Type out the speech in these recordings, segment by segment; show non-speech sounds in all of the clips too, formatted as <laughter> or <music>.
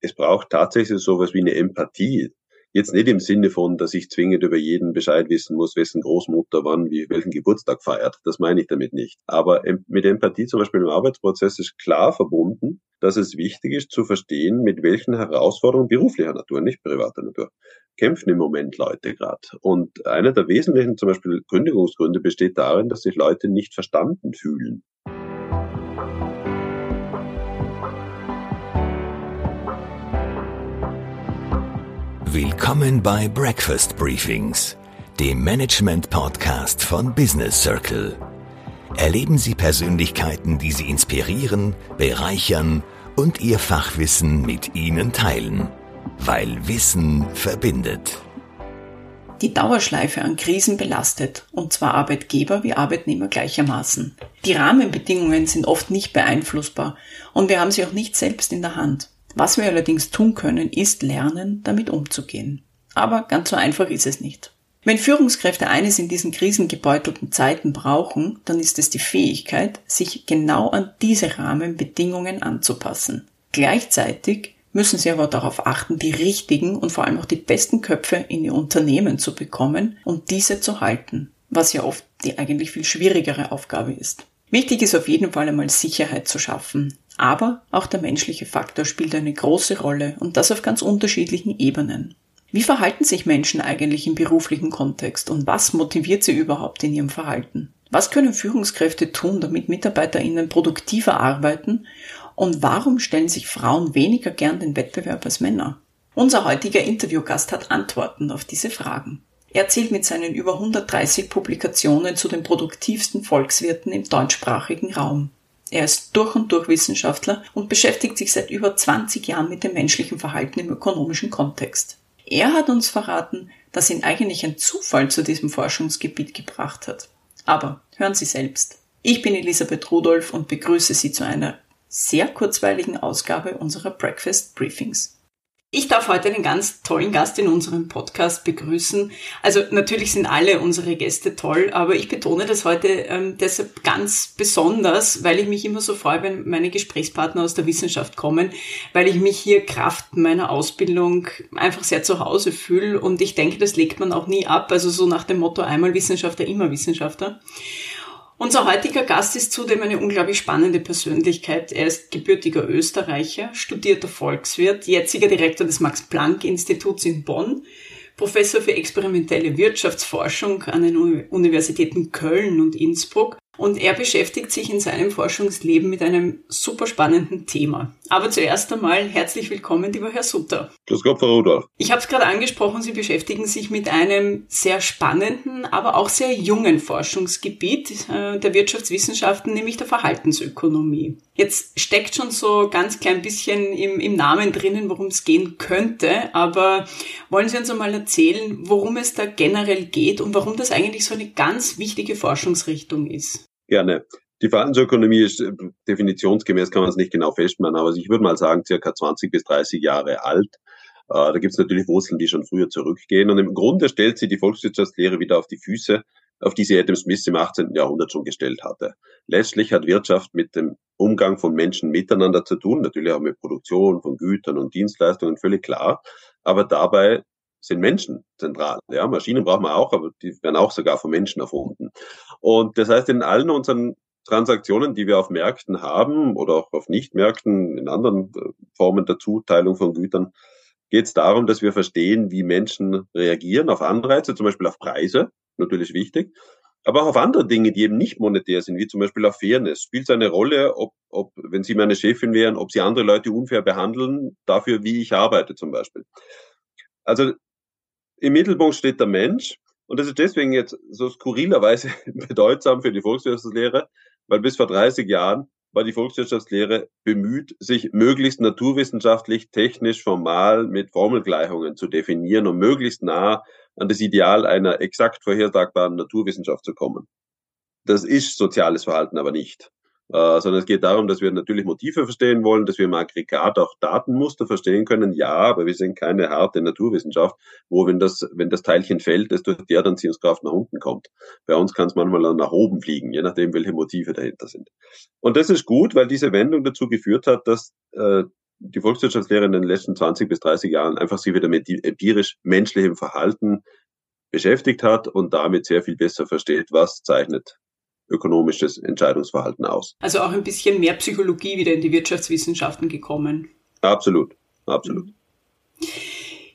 es braucht tatsächlich sowas wie eine Empathie. Jetzt nicht im Sinne von, dass ich zwingend über jeden Bescheid wissen muss, wessen Großmutter wann wie welchen Geburtstag feiert. Das meine ich damit nicht. Aber mit Empathie zum Beispiel im Arbeitsprozess ist klar verbunden, dass es wichtig ist zu verstehen, mit welchen Herausforderungen beruflicher Natur, nicht privater Natur, kämpfen im Moment Leute gerade. Und einer der wesentlichen zum Beispiel Kündigungsgründe besteht darin, dass sich Leute nicht verstanden fühlen. Willkommen bei Breakfast Briefings, dem Management-Podcast von Business Circle. Erleben Sie Persönlichkeiten, die Sie inspirieren, bereichern und Ihr Fachwissen mit Ihnen teilen. Weil Wissen verbindet. Die Dauerschleife an Krisen belastet, und zwar Arbeitgeber wie Arbeitnehmer gleichermaßen. Die Rahmenbedingungen sind oft nicht beeinflussbar und wir haben sie auch nicht selbst in der Hand. Was wir allerdings tun können, ist lernen, damit umzugehen. Aber ganz so einfach ist es nicht. Wenn Führungskräfte eines in diesen krisengebeutelten Zeiten brauchen, dann ist es die Fähigkeit, sich genau an diese Rahmenbedingungen anzupassen. Gleichzeitig müssen sie aber darauf achten, die richtigen und vor allem auch die besten Köpfe in ihr Unternehmen zu bekommen und diese zu halten, was ja oft die eigentlich viel schwierigere Aufgabe ist. Wichtig ist auf jeden Fall einmal Sicherheit zu schaffen, aber auch der menschliche Faktor spielt eine große Rolle und das auf ganz unterschiedlichen Ebenen. Wie verhalten sich Menschen eigentlich im beruflichen Kontext und was motiviert sie überhaupt in ihrem Verhalten? Was können Führungskräfte tun, damit MitarbeiterInnen produktiver arbeiten? Und warum stellen sich Frauen weniger gern den Wettbewerb als Männer? Unser heutiger Interviewgast hat Antworten auf diese Fragen. Er zählt mit seinen über 130 Publikationen zu den produktivsten Volkswirten im deutschsprachigen Raum. Er ist durch und durch Wissenschaftler und beschäftigt sich seit über 20 Jahren mit dem menschlichen Verhalten im ökonomischen Kontext. Er hat uns verraten, dass ihn eigentlich ein Zufall zu diesem Forschungsgebiet gebracht hat. Aber hören Sie selbst. Ich bin Elisabeth Rudolph und begrüße Sie zu einer sehr kurzweiligen Ausgabe unserer Breakfast Briefings. Ich darf heute einen ganz tollen Gast in unserem Podcast begrüßen. Also natürlich sind alle unsere Gäste toll, aber ich betone das heute ähm, deshalb ganz besonders, weil ich mich immer so freue, wenn meine Gesprächspartner aus der Wissenschaft kommen, weil ich mich hier Kraft meiner Ausbildung einfach sehr zu Hause fühle und ich denke, das legt man auch nie ab. Also so nach dem Motto einmal Wissenschaftler, immer Wissenschaftler. Unser heutiger Gast ist zudem eine unglaublich spannende Persönlichkeit. Er ist gebürtiger Österreicher, studierter Volkswirt, jetziger Direktor des Max-Planck-Instituts in Bonn, Professor für experimentelle Wirtschaftsforschung an den Universitäten Köln und Innsbruck und er beschäftigt sich in seinem Forschungsleben mit einem super spannenden Thema. Aber zuerst einmal herzlich willkommen, lieber Herr Sutter. Grüß Gott, Frau Rudolph. Ich habe es gerade angesprochen, Sie beschäftigen sich mit einem sehr spannenden, aber auch sehr jungen Forschungsgebiet äh, der Wirtschaftswissenschaften, nämlich der Verhaltensökonomie. Jetzt steckt schon so ganz klein bisschen im, im Namen drinnen, worum es gehen könnte, aber wollen Sie uns einmal erzählen, worum es da generell geht und warum das eigentlich so eine ganz wichtige Forschungsrichtung ist? Gerne. Die Verhaltensökonomie ist äh, definitionsgemäß, kann man es nicht genau festmachen, aber ich würde mal sagen, circa 20 bis 30 Jahre alt. Äh, da gibt es natürlich Wurzeln, die schon früher zurückgehen. Und im Grunde stellt sie die Volkswirtschaftslehre wieder auf die Füße, auf die sie Adam Smith im 18. Jahrhundert schon gestellt hatte. Letztlich hat Wirtschaft mit dem Umgang von Menschen miteinander zu tun, natürlich auch mit Produktion von Gütern und Dienstleistungen, völlig klar. Aber dabei sind Menschen zentral. Ja, Maschinen brauchen wir auch, aber die werden auch sogar von Menschen erfunden. Und das heißt, in allen unseren Transaktionen, die wir auf Märkten haben oder auch auf Nichtmärkten, in anderen äh, Formen der Zuteilung von Gütern, geht es darum, dass wir verstehen, wie Menschen reagieren auf Anreize, zum Beispiel auf Preise, natürlich wichtig, aber auch auf andere Dinge, die eben nicht monetär sind, wie zum Beispiel auf Fairness. Spielt es eine Rolle, ob, ob, wenn Sie meine Chefin wären, ob Sie andere Leute unfair behandeln, dafür, wie ich arbeite zum Beispiel. Also im Mittelpunkt steht der Mensch. Und das ist deswegen jetzt so skurrilerweise <laughs> bedeutsam für die Volkswirtschaftslehre, weil bis vor 30 Jahren war die Volkswirtschaftslehre bemüht, sich möglichst naturwissenschaftlich, technisch, formal mit Formelgleichungen zu definieren und möglichst nah an das Ideal einer exakt vorhersagbaren Naturwissenschaft zu kommen. Das ist soziales Verhalten aber nicht äh, sondern es geht darum, dass wir natürlich Motive verstehen wollen, dass wir im Aggregat auch Datenmuster verstehen können. Ja, aber wir sind keine harte Naturwissenschaft, wo wenn das, wenn das Teilchen fällt, es durch die Erdanziehungskraft nach unten kommt. Bei uns kann es manchmal dann nach oben fliegen, je nachdem, welche Motive dahinter sind. Und das ist gut, weil diese Wendung dazu geführt hat, dass äh, die Volkswirtschaftslehre in den letzten 20 bis 30 Jahren einfach sich wieder mit empirisch menschlichem Verhalten beschäftigt hat und damit sehr viel besser versteht, was zeichnet ökonomisches Entscheidungsverhalten aus. Also auch ein bisschen mehr Psychologie wieder in die Wirtschaftswissenschaften gekommen. Absolut, absolut. Mhm.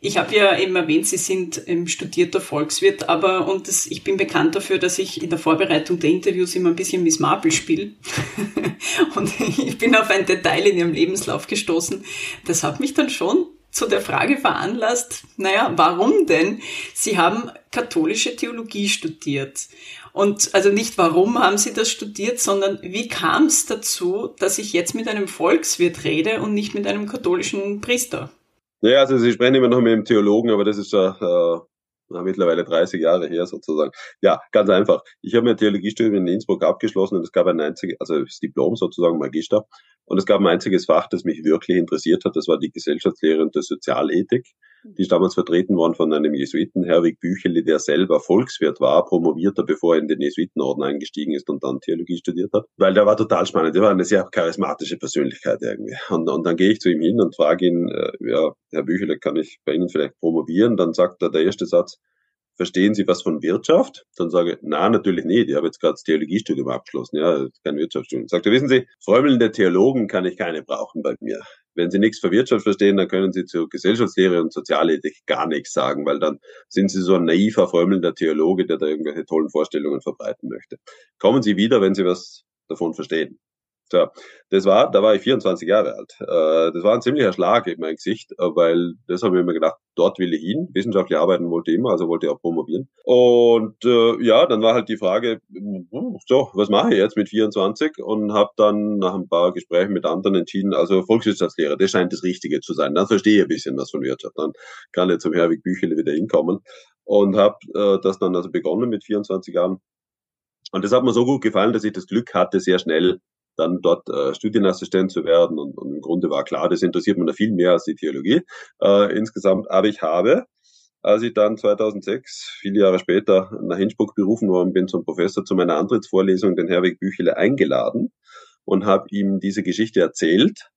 Ich habe ja eben erwähnt, Sie sind studierter Volkswirt, aber und das, ich bin bekannt dafür, dass ich in der Vorbereitung der Interviews immer ein bisschen Miss Marple spiele. <laughs> und ich bin auf ein Detail in Ihrem Lebenslauf gestoßen. Das hat mich dann schon zu der Frage veranlasst, naja, warum denn? Sie haben katholische Theologie studiert. Und also nicht warum haben Sie das studiert, sondern wie kam es dazu, dass ich jetzt mit einem Volkswirt rede und nicht mit einem katholischen Priester? Ja, also Sie sprechen immer noch mit einem Theologen, aber das ist ja äh, mittlerweile 30 Jahre her sozusagen. Ja, ganz einfach. Ich habe mein Theologiestudium in Innsbruck abgeschlossen und es gab ein einziges, also das Diplom sozusagen Magister. Und es gab ein einziges Fach, das mich wirklich interessiert hat. Das war die Gesellschaftslehre und der Sozialethik. Die ist damals vertreten worden von einem Jesuiten, Herwig Bücheli, der selber Volkswirt war, promovierter, bevor er in den Jesuitenorden eingestiegen ist und dann Theologie studiert hat. Weil der war total spannend. Der war eine sehr charismatische Persönlichkeit irgendwie. Und, und dann gehe ich zu ihm hin und frage ihn, äh, ja, Herr Bücheli, kann ich bei Ihnen vielleicht promovieren? Dann sagt er, der erste Satz, verstehen Sie was von Wirtschaft? Dann sage ich, na, natürlich nicht. Ich habe jetzt gerade das Theologiestudium abgeschlossen, ja, kein Wirtschaftsstudium. Sagt er, wissen Sie, frömmelnde Theologen kann ich keine brauchen bei mir. Wenn Sie nichts für Wirtschaft verstehen, dann können Sie zur Gesellschaftslehre und Sozialethik gar nichts sagen, weil dann sind Sie so ein naiver, frömmelnder Theologe, der da irgendwelche tollen Vorstellungen verbreiten möchte. Kommen Sie wieder, wenn Sie was davon verstehen. So, das war, da war ich 24 Jahre alt. Äh, das war ein ziemlicher Schlag in mein Gesicht, äh, weil das habe ich mir gedacht, dort will ich hin. Wissenschaftlich arbeiten wollte ich immer, also wollte ich auch promovieren. Und äh, ja, dann war halt die Frage, so, was mache ich jetzt mit 24? Und habe dann nach ein paar Gesprächen mit anderen entschieden, also Volkswirtschaftslehre, das scheint das Richtige zu sein. Dann verstehe ich ein bisschen was von Wirtschaft. Dann kann ich zum Herwig Büchele wieder hinkommen. Und habe äh, das dann also begonnen mit 24 Jahren. Und das hat mir so gut gefallen, dass ich das Glück hatte, sehr schnell dann dort äh, Studienassistent zu werden. Und, und im Grunde war klar, das interessiert mich da viel mehr als die Theologie äh, insgesamt. Aber ich habe, als ich dann 2006, viele Jahre später, nach Innsbruck berufen worden bin zum Professor zu meiner Antrittsvorlesung, den Herweg Büchele eingeladen und habe ihm diese Geschichte erzählt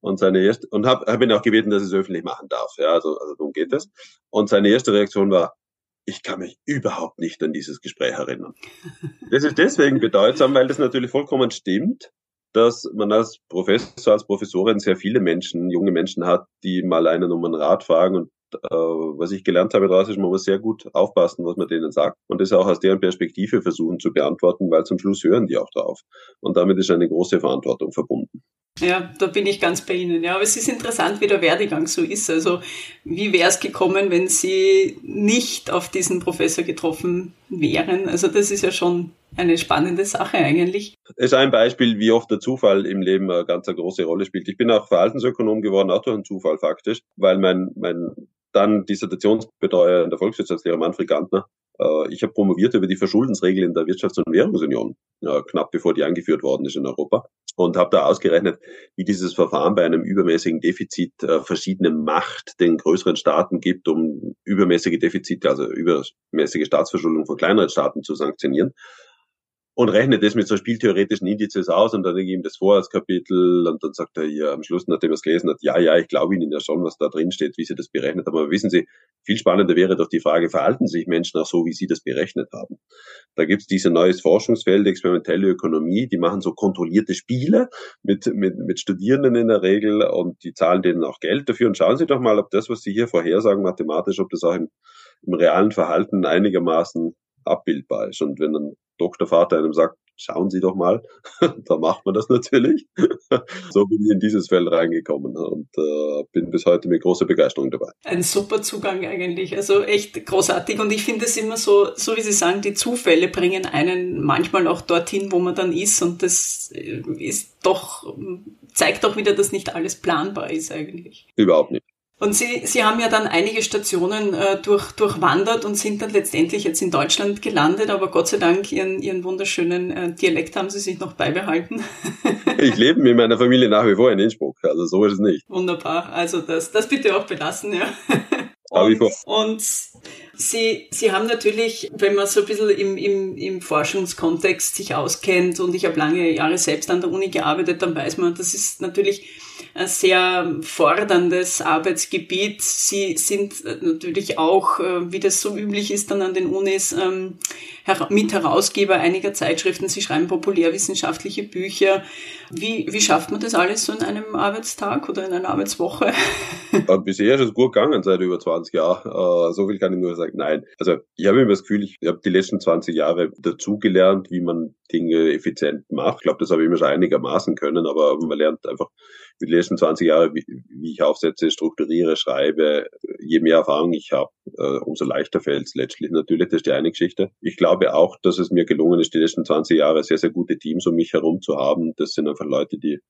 und seine erste und habe hab ihn auch gebeten, dass er es öffentlich machen darf. Ja, also, also darum geht es. Und seine erste Reaktion war, ich kann mich überhaupt nicht an dieses Gespräch erinnern. Das ist deswegen bedeutsam, weil das natürlich vollkommen stimmt dass man als Professor, als Professorin sehr viele Menschen, junge Menschen hat, die mal einen um einen Rat fragen und äh, was ich gelernt habe daraus ist, man muss sehr gut aufpassen, was man denen sagt und das auch aus deren Perspektive versuchen zu beantworten, weil zum Schluss hören die auch drauf. Und damit ist eine große Verantwortung verbunden. Ja, da bin ich ganz bei Ihnen. Ja, aber es ist interessant, wie der Werdegang so ist. Also, wie wäre es gekommen, wenn Sie nicht auf diesen Professor getroffen wären? Also, das ist ja schon eine spannende Sache eigentlich. Es ist ein Beispiel, wie oft der Zufall im Leben eine ganz eine große Rolle spielt. Ich bin auch Verhaltensökonom geworden, auch durch einen Zufall faktisch, weil mein, mein dann Dissertationsbetreuer in der Volkswirtschaftslehre Manfred Gantner ich habe promoviert über die Verschuldensregel in der Wirtschafts- und Währungsunion, knapp bevor die eingeführt worden ist in Europa. Und habe da ausgerechnet, wie dieses Verfahren bei einem übermäßigen Defizit äh, verschiedene Macht den größeren Staaten gibt, um übermäßige Defizite, also übermäßige Staatsverschuldung von kleineren Staaten zu sanktionieren und rechnet das mit so spieltheoretischen Indizes aus und dann lege ich ihm das vor als Kapitel und dann sagt er ja am Schluss, nachdem er es gelesen hat, ja, ja, ich glaube Ihnen ja schon, was da drin steht, wie Sie das berechnet haben. Aber wissen Sie, viel spannender wäre doch die Frage, verhalten sich Menschen auch so, wie Sie das berechnet haben? Da gibt es diese neues Forschungsfeld, experimentelle Ökonomie, die machen so kontrollierte Spiele mit, mit, mit Studierenden in der Regel und die zahlen denen auch Geld dafür. Und schauen Sie doch mal, ob das, was Sie hier vorhersagen, mathematisch, ob das auch im, im realen Verhalten einigermaßen abbildbar ist. Und wenn ein Doktorvater einem sagt, schauen Sie doch mal, <laughs> da macht man das natürlich. <laughs> so bin ich in dieses Feld reingekommen und äh, bin bis heute mit großer Begeisterung dabei. Ein super Zugang eigentlich, also echt großartig und ich finde es immer so, so wie Sie sagen, die Zufälle bringen einen manchmal auch dorthin, wo man dann ist und das äh, ist doch, zeigt doch wieder, dass nicht alles planbar ist eigentlich. Überhaupt nicht. Und Sie, Sie haben ja dann einige Stationen äh, durch, durchwandert und sind dann letztendlich jetzt in Deutschland gelandet, aber Gott sei Dank Ihren, Ihren wunderschönen äh, Dialekt haben Sie sich noch beibehalten. <laughs> ich lebe mit meiner Familie nach wie vor in Innsbruck, also so ist es nicht. Wunderbar, also das, das bitte auch belassen, ja. Und, und Sie, Sie haben natürlich, wenn man so ein bisschen im, im, im Forschungskontext sich auskennt und ich habe lange Jahre selbst an der Uni gearbeitet, dann weiß man, das ist natürlich ein sehr forderndes Arbeitsgebiet. Sie sind natürlich auch, äh, wie das so üblich ist, dann an den Unis ähm, Mitherausgeber einiger Zeitschriften. Sie schreiben populärwissenschaftliche Bücher. Wie, wie schafft man das alles so in einem Arbeitstag oder in einer Arbeitswoche? Bisher ist es gut gegangen seit über 20 Jahren. Äh, so viel kann ich nur sagen. Nein, also ich habe immer das Gefühl, ich habe die letzten 20 Jahre dazugelernt, wie man Dinge effizient macht. Ich glaube, das habe ich immer schon einigermaßen können, aber man lernt einfach die letzten 20 Jahre, wie, wie ich Aufsätze strukturiere, schreibe. Je mehr Erfahrung ich habe, äh, umso leichter fällt es letztlich. Natürlich, das ist die eine Geschichte. Ich glaube auch, dass es mir gelungen ist, die letzten 20 Jahre sehr, sehr gute Teams um mich herum zu haben. Das sind einfach Leute, die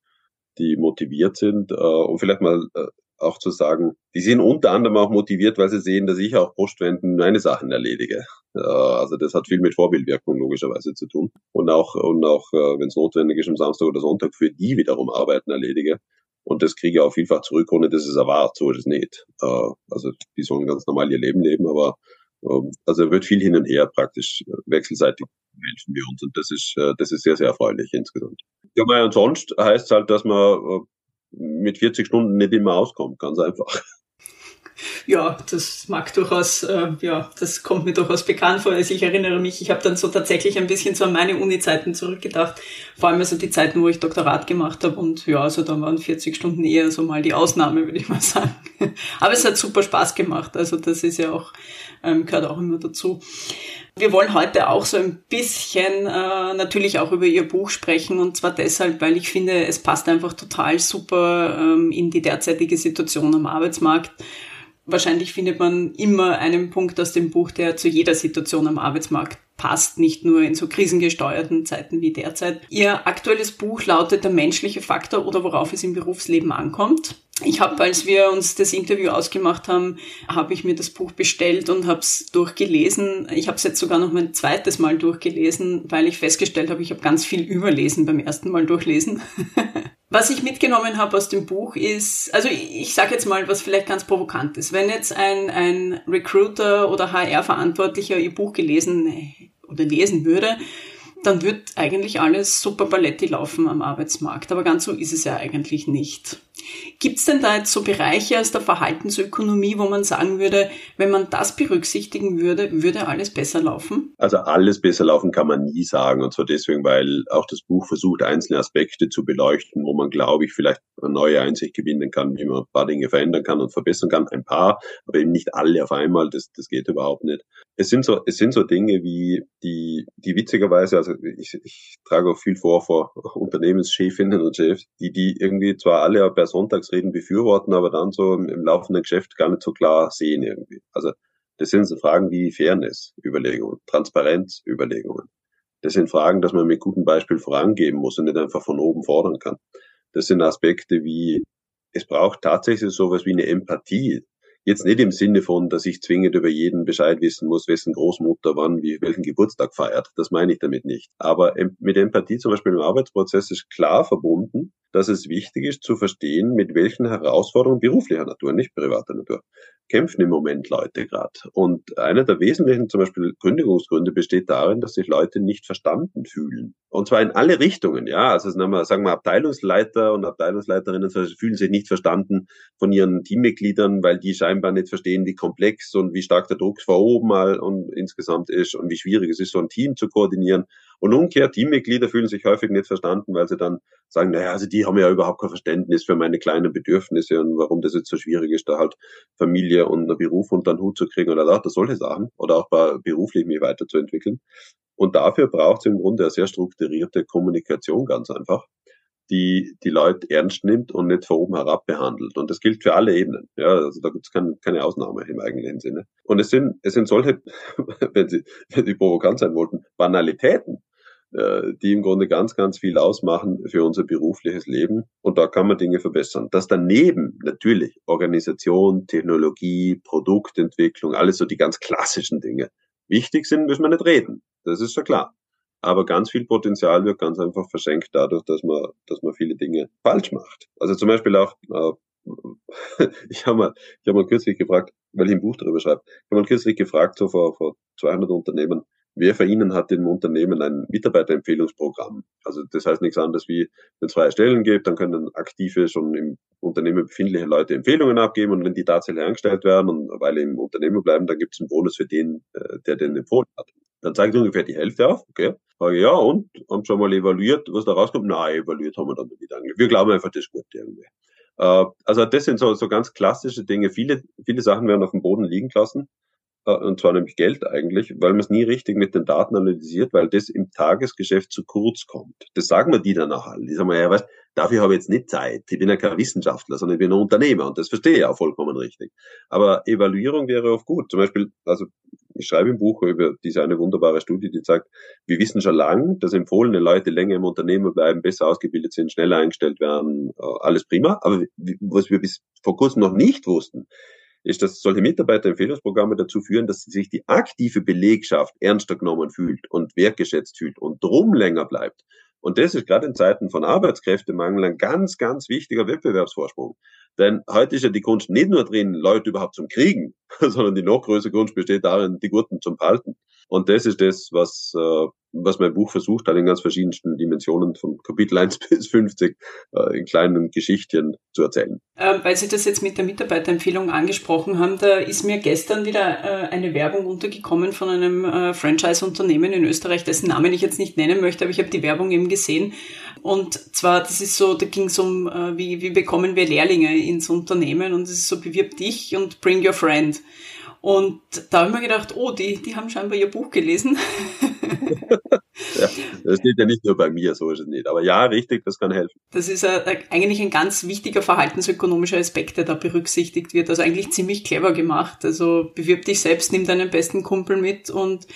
die motiviert sind äh, und vielleicht mal äh, auch zu sagen, die sind unter anderem auch motiviert, weil sie sehen, dass ich auch Postwenden meine Sachen erledige. Also das hat viel mit Vorbildwirkung logischerweise zu tun. Und auch, und auch äh, wenn es notwendig ist, am Samstag oder Sonntag für die wiederum Arbeiten erledige. Und das kriege ich auch vielfach zurück, ohne dass es erwartet. So ist es nicht. Äh, also die sollen ganz normal ihr Leben leben, aber ähm, also wird viel hin und her praktisch äh, wechselseitig helfen wir uns und das ist das ist sehr sehr erfreulich insgesamt. Ja, und sonst heißt es halt, dass man mit 40 Stunden nicht immer auskommt, ganz einfach. Ja, das mag durchaus, äh, ja, das kommt mir durchaus bekannt vor. Also ich erinnere mich, ich habe dann so tatsächlich ein bisschen so an meine Uni-Zeiten zurückgedacht. Vor allem also die Zeiten, wo ich Doktorat gemacht habe und ja, also da waren 40 Stunden eher so mal die Ausnahme, würde ich mal <laughs> sagen. Aber es hat super Spaß gemacht. Also das ist ja auch, ähm, gehört auch immer dazu. Wir wollen heute auch so ein bisschen äh, natürlich auch über Ihr Buch sprechen und zwar deshalb, weil ich finde, es passt einfach total super ähm, in die derzeitige Situation am Arbeitsmarkt. Wahrscheinlich findet man immer einen Punkt aus dem Buch, der zu jeder Situation am Arbeitsmarkt passt, nicht nur in so krisengesteuerten Zeiten wie derzeit. Ihr aktuelles Buch lautet Der menschliche Faktor oder worauf es im Berufsleben ankommt. Ich habe, als wir uns das Interview ausgemacht haben, habe ich mir das Buch bestellt und habe es durchgelesen. Ich habe es jetzt sogar noch mein zweites Mal durchgelesen, weil ich festgestellt habe, ich habe ganz viel überlesen beim ersten Mal durchlesen. <laughs> was ich mitgenommen habe aus dem Buch ist, also ich, ich sage jetzt mal, was vielleicht ganz provokant ist. Wenn jetzt ein, ein Recruiter oder HR-Verantwortlicher ihr Buch gelesen oder lesen würde, dann wird eigentlich alles super Paletti laufen am Arbeitsmarkt. Aber ganz so ist es ja eigentlich nicht. Gibt es denn da jetzt so Bereiche aus der Verhaltensökonomie, wo man sagen würde, wenn man das berücksichtigen würde, würde alles besser laufen? Also alles besser laufen kann man nie sagen. Und zwar deswegen, weil auch das Buch versucht, einzelne Aspekte zu beleuchten, wo man, glaube ich, vielleicht eine neue Einsicht gewinnen kann, wie man ein paar Dinge verändern kann und verbessern kann. Ein paar, aber eben nicht alle auf einmal. Das, das geht überhaupt nicht. Es sind so, es sind so Dinge wie die, die witzigerweise, also ich, ich trage auch viel vor vor Unternehmenschefinnen und Chefs, die, die irgendwie zwar alle per Sonntagsreden befürworten, aber dann so im, im laufenden Geschäft gar nicht so klar sehen irgendwie. Also das sind so Fragen wie Fairness, Überlegungen, Transparenz, Überlegungen. Das sind Fragen, dass man mit gutem Beispiel vorangeben muss und nicht einfach von oben fordern kann. Das sind Aspekte wie, es braucht tatsächlich sowas wie eine Empathie Jetzt nicht im Sinne von, dass ich zwingend über jeden Bescheid wissen muss, wessen Großmutter wann, wie, welchen Geburtstag feiert. Das meine ich damit nicht. Aber mit Empathie zum Beispiel im Arbeitsprozess ist klar verbunden, dass es wichtig ist zu verstehen, mit welchen Herausforderungen beruflicher Natur, nicht privater Natur, kämpfen im Moment Leute gerade. Und einer der wesentlichen zum Beispiel Kündigungsgründe besteht darin, dass sich Leute nicht verstanden fühlen. Und zwar in alle Richtungen, ja. Also sagen wir Abteilungsleiter und Abteilungsleiterinnen fühlen sich nicht verstanden von ihren Teammitgliedern, weil die scheinbar nicht verstehen, wie komplex und wie stark der Druck von oben mal und insgesamt ist und wie schwierig es ist, so ein Team zu koordinieren. Und umgekehrt, Teammitglieder fühlen sich häufig nicht verstanden, weil sie dann sagen, naja, also die haben ja überhaupt kein Verständnis für meine kleinen Bedürfnisse und warum das jetzt so schwierig ist, da halt Familie und Beruf unter den Hut zu kriegen oder lauter solche Sachen oder auch beruflich mich weiterzuentwickeln. Und dafür braucht es im Grunde eine sehr strukturierte Kommunikation ganz einfach, die die Leute ernst nimmt und nicht von oben herab behandelt. Und das gilt für alle Ebenen. Ja, also da gibt es kein, keine Ausnahme im eigentlichen Sinne. Und es sind, es sind solche, <laughs> wenn Sie, wenn Sie provokant sein wollten, Banalitäten, die im Grunde ganz, ganz viel ausmachen für unser berufliches Leben. Und da kann man Dinge verbessern. Dass daneben natürlich Organisation, Technologie, Produktentwicklung, alles so die ganz klassischen Dinge wichtig sind, müssen wir nicht reden. Das ist ja klar. Aber ganz viel Potenzial wird ganz einfach verschenkt dadurch, dass man, dass man viele Dinge falsch macht. Also zum Beispiel auch, äh, <laughs> ich habe mal, ich habe mal kürzlich gefragt, weil ich ein Buch darüber schreibe, ich habe mal kürzlich gefragt, so vor, vor 200 Unternehmen, wer von Ihnen hat im Unternehmen ein Mitarbeiterempfehlungsprogramm? Also das heißt nichts anderes wie, wenn es freie Stellen gibt, dann können aktive, schon im Unternehmen befindliche Leute Empfehlungen abgeben und wenn die tatsächlich angestellt werden und weil im Unternehmen bleiben, dann gibt es einen Bonus für den, äh, der den empfohlen hat. Dann zeigt ungefähr die Hälfte auf, okay. Frage, ja, und? Haben schon mal evaluiert, was da rauskommt? Nein, evaluiert haben wir dann nicht eigentlich. Wir glauben einfach, das ist gut irgendwie. Äh, also das sind so, so ganz klassische Dinge. Viele, viele Sachen werden auf dem Boden liegen gelassen. Äh, und zwar nämlich Geld eigentlich, weil man es nie richtig mit den Daten analysiert, weil das im Tagesgeschäft zu kurz kommt. Das sagen wir die dann auch alle. Die sagen, ja, weißt, dafür habe ich jetzt nicht Zeit. Ich bin ja kein Wissenschaftler, sondern ich bin ein Unternehmer und das verstehe ich auch vollkommen richtig. Aber Evaluierung wäre oft gut. Zum Beispiel, also ich schreibe im Buch über diese eine wunderbare Studie, die sagt, wir wissen schon lange, dass empfohlene Leute länger im Unternehmen bleiben, besser ausgebildet sind, schneller eingestellt werden, äh, alles prima. Aber was wir bis vor kurzem noch nicht wussten, ist, dass solche Mitarbeiterempfehlungsprogramme dazu führen, dass sich die aktive Belegschaft ernster genommen fühlt und wertgeschätzt fühlt und drum länger bleibt. Und das ist gerade in Zeiten von Arbeitskräftemangel ein ganz, ganz wichtiger Wettbewerbsvorsprung. Denn heute ist ja die Kunst nicht nur drin, Leute überhaupt zum Kriegen, <laughs> sondern die noch größere Kunst besteht darin, die Gurten zum Halten. Und das ist das, was, äh, was mein Buch versucht hat, in ganz verschiedensten Dimensionen von Kapitel 1 <laughs> bis 50 äh, in kleinen Geschichtchen zu erzählen. Äh, weil Sie das jetzt mit der Mitarbeiterempfehlung angesprochen haben, da ist mir gestern wieder äh, eine Werbung untergekommen von einem äh, Franchise-Unternehmen in Österreich, dessen Namen ich jetzt nicht nennen möchte, aber ich habe die Werbung eben gesehen. Und zwar, das ist so, da ging es um, äh, wie, wie bekommen wir Lehrlinge ins Unternehmen und es ist so, bewirb dich und bring your friend. Und da habe ich mir gedacht, oh, die, die haben scheinbar ihr Buch gelesen. <laughs> ja, das steht ja nicht nur bei mir, so ist es nicht. Aber ja, richtig, das kann helfen. Das ist eigentlich ein ganz wichtiger verhaltensökonomischer Aspekt, der da berücksichtigt wird. Also eigentlich ziemlich clever gemacht. Also bewirb dich selbst, nimm deinen besten Kumpel mit und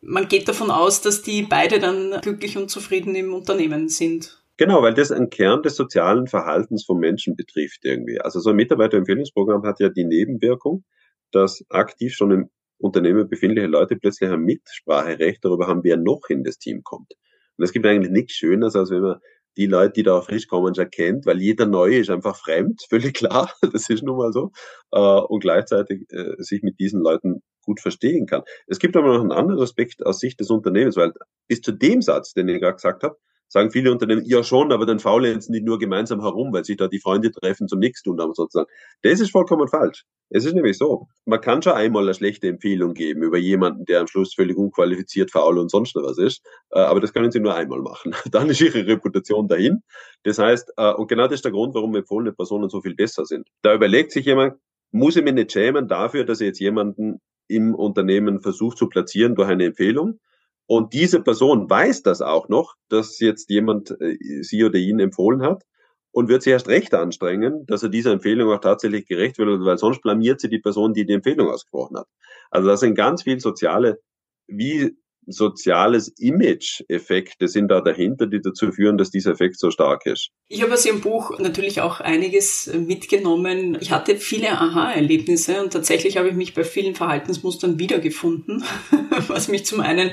man geht davon aus, dass die beide dann glücklich und zufrieden im Unternehmen sind. Genau, weil das ein Kern des sozialen Verhaltens von Menschen betrifft irgendwie. Also so ein Mitarbeiterempfehlungsprogramm hat ja die Nebenwirkung, dass aktiv schon im Unternehmen befindliche Leute plötzlich ein Mitspracherecht darüber haben, wer noch in das Team kommt. Und es gibt eigentlich nichts Schöneres, als wenn man die Leute, die da frisch kommen, schon kennt, weil jeder Neue ist einfach fremd, <laughs> völlig klar, das ist nun mal so, äh, und gleichzeitig äh, sich mit diesen Leuten gut verstehen kann. Es gibt aber noch einen anderen Aspekt aus Sicht des Unternehmens, weil bis zu dem Satz, den ich gerade gesagt habe, sagen viele Unternehmen, ja schon, aber dann faulenzen die nur gemeinsam herum, weil sich da die Freunde treffen zum nichts tun, aber sozusagen. Das ist vollkommen falsch. Es ist nämlich so, man kann schon einmal eine schlechte Empfehlung geben über jemanden, der am Schluss völlig unqualifiziert, faul und sonst was ist, äh, aber das können sie nur einmal machen. <laughs> Dann ist ihre Reputation dahin. Das heißt, äh, und genau das ist der Grund, warum empfohlene Personen so viel besser sind. Da überlegt sich jemand, muss ich mich nicht schämen dafür, dass ich jetzt jemanden im Unternehmen versucht zu platzieren durch eine Empfehlung? Und diese Person weiß das auch noch, dass jetzt jemand äh, sie oder ihn empfohlen hat und wird sich erst recht anstrengen, dass er dieser Empfehlung auch tatsächlich gerecht wird, weil sonst blamiert sie die Person, die die Empfehlung ausgesprochen hat. Also das sind ganz viele soziale, wie soziales Image-Effekte sind da dahinter, die dazu führen, dass dieser Effekt so stark ist. Ich habe aus Ihrem Buch natürlich auch einiges mitgenommen. Ich hatte viele Aha-Erlebnisse und tatsächlich habe ich mich bei vielen Verhaltensmustern wiedergefunden, <laughs> was mich zum einen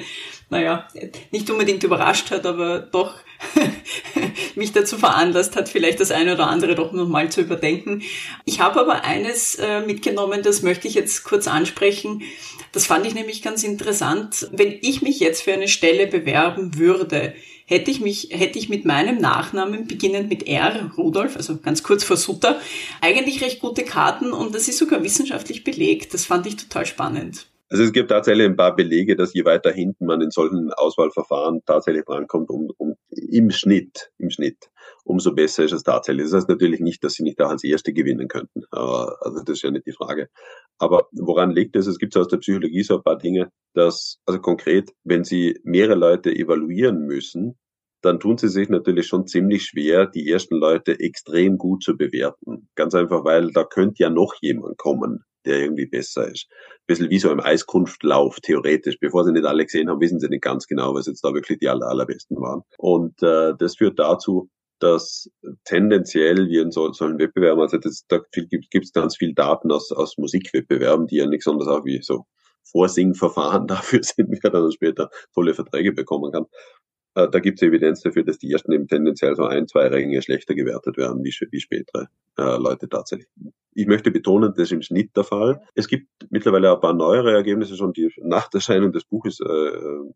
naja, nicht unbedingt überrascht hat, aber doch <laughs> mich dazu veranlasst hat, vielleicht das eine oder andere doch nochmal zu überdenken. Ich habe aber eines äh, mitgenommen, das möchte ich jetzt kurz ansprechen. Das fand ich nämlich ganz interessant. Wenn ich mich jetzt für eine Stelle bewerben würde, hätte ich mich, hätte ich mit meinem Nachnamen, beginnend mit R, Rudolf, also ganz kurz vor Sutter, eigentlich recht gute Karten und das ist sogar wissenschaftlich belegt. Das fand ich total spannend. Also es gibt tatsächlich ein paar Belege, dass je weiter hinten man in solchen Auswahlverfahren tatsächlich drankommt, um, um im Schnitt, im Schnitt, umso besser ist es tatsächlich. Das heißt natürlich nicht, dass sie nicht auch als Erste gewinnen könnten. Also das ist ja nicht die Frage. Aber woran liegt es? Es gibt aus der Psychologie so ein paar Dinge, dass, also konkret, wenn Sie mehrere Leute evaluieren müssen, dann tun sie sich natürlich schon ziemlich schwer, die ersten Leute extrem gut zu bewerten. Ganz einfach, weil da könnte ja noch jemand kommen, der irgendwie besser ist. Ein bisschen wie so im Eiskunftlauf, theoretisch. Bevor sie nicht alle gesehen haben, wissen sie nicht ganz genau, was jetzt da wirklich die aller, allerbesten waren. Und äh, das führt dazu, dass tendenziell wir in so, solchen Wettbewerben, also das, da gibt es ganz viel Daten aus, aus Musikwettbewerben, die ja nichts anderes auch wie so Vorsingverfahren <laughs> dafür sind, wer dann später tolle Verträge bekommen kann. Äh, da gibt es Evidenz dafür, dass die ersten eben tendenziell so ein, zwei Ränge schlechter gewertet werden, wie, wie spätere äh, Leute tatsächlich. Ich möchte betonen, das ist im Schnitt der Fall. Es gibt mittlerweile ein paar neuere Ergebnisse schon, die nach der Erscheinung des Buches äh,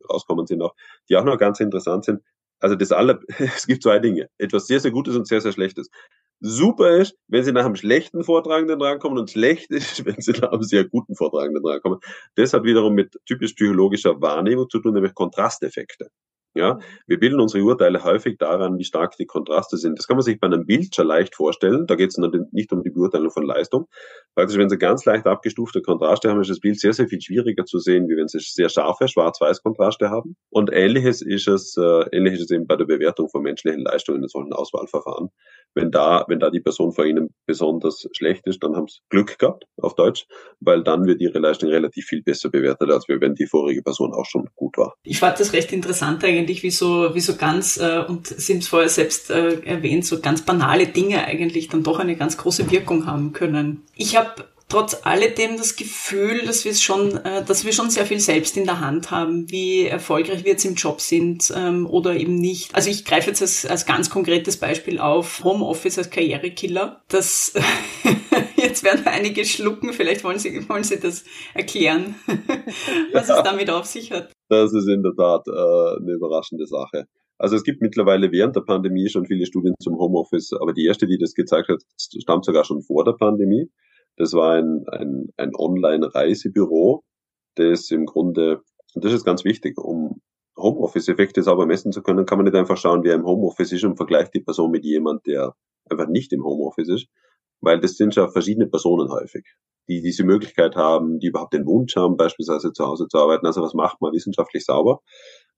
rauskommen sind auch, die auch noch ganz interessant sind. Also das aller, <laughs> es gibt zwei Dinge. Etwas sehr, sehr Gutes und sehr, sehr Schlechtes. Super ist, wenn Sie nach einem schlechten Vortragenden drankommen und schlecht ist, <laughs> wenn Sie nach einem sehr guten Vortragenden drankommen. Das hat wiederum mit typisch psychologischer Wahrnehmung zu tun, nämlich Kontrasteffekte. Ja, wir bilden unsere Urteile häufig daran, wie stark die Kontraste sind. Das kann man sich bei einem Bild schon leicht vorstellen. Da geht es nicht um die Beurteilung von Leistung. Praktisch, wenn Sie ganz leicht abgestufte Kontraste haben, ist das Bild sehr, sehr viel schwieriger zu sehen, wie wenn Sie sehr scharfe Schwarz-Weiß-Kontraste haben. Und ähnliches ist es, äh, ähnliches ist eben bei der Bewertung von menschlichen Leistungen in solchen Auswahlverfahren. Wenn da, wenn da die Person vor Ihnen besonders schlecht ist, dann haben Sie Glück gehabt, auf Deutsch, weil dann wird Ihre Leistung relativ viel besser bewertet, als wenn die vorige Person auch schon gut war. Ich fand das recht interessant eigentlich eigentlich wie so, wie so ganz, äh, und Sie haben es vorher selbst äh, erwähnt, so ganz banale Dinge eigentlich dann doch eine ganz große Wirkung haben können. Ich habe trotz alledem das Gefühl, dass wir es schon, äh, dass wir schon sehr viel selbst in der Hand haben, wie erfolgreich wir jetzt im Job sind ähm, oder eben nicht. Also ich greife jetzt als, als ganz konkretes Beispiel auf Homeoffice als Karrierekiller. Das <laughs> jetzt werden einige schlucken, vielleicht wollen Sie, wollen Sie das erklären, <laughs> was es damit auf sich hat. Das ist in der Tat äh, eine überraschende Sache. Also es gibt mittlerweile während der Pandemie schon viele Studien zum Homeoffice, aber die erste, die das gezeigt hat, stammt sogar schon vor der Pandemie. Das war ein, ein, ein Online-Reisebüro, das im Grunde, und das ist ganz wichtig, um Homeoffice-Effekte sauber messen zu können, kann man nicht einfach schauen, wer im Homeoffice ist und vergleicht die Person mit jemand, der einfach nicht im Homeoffice ist, weil das sind ja verschiedene Personen häufig, die diese Möglichkeit haben, die überhaupt den Wunsch haben, beispielsweise zu Hause zu arbeiten. Also was macht man wissenschaftlich sauber?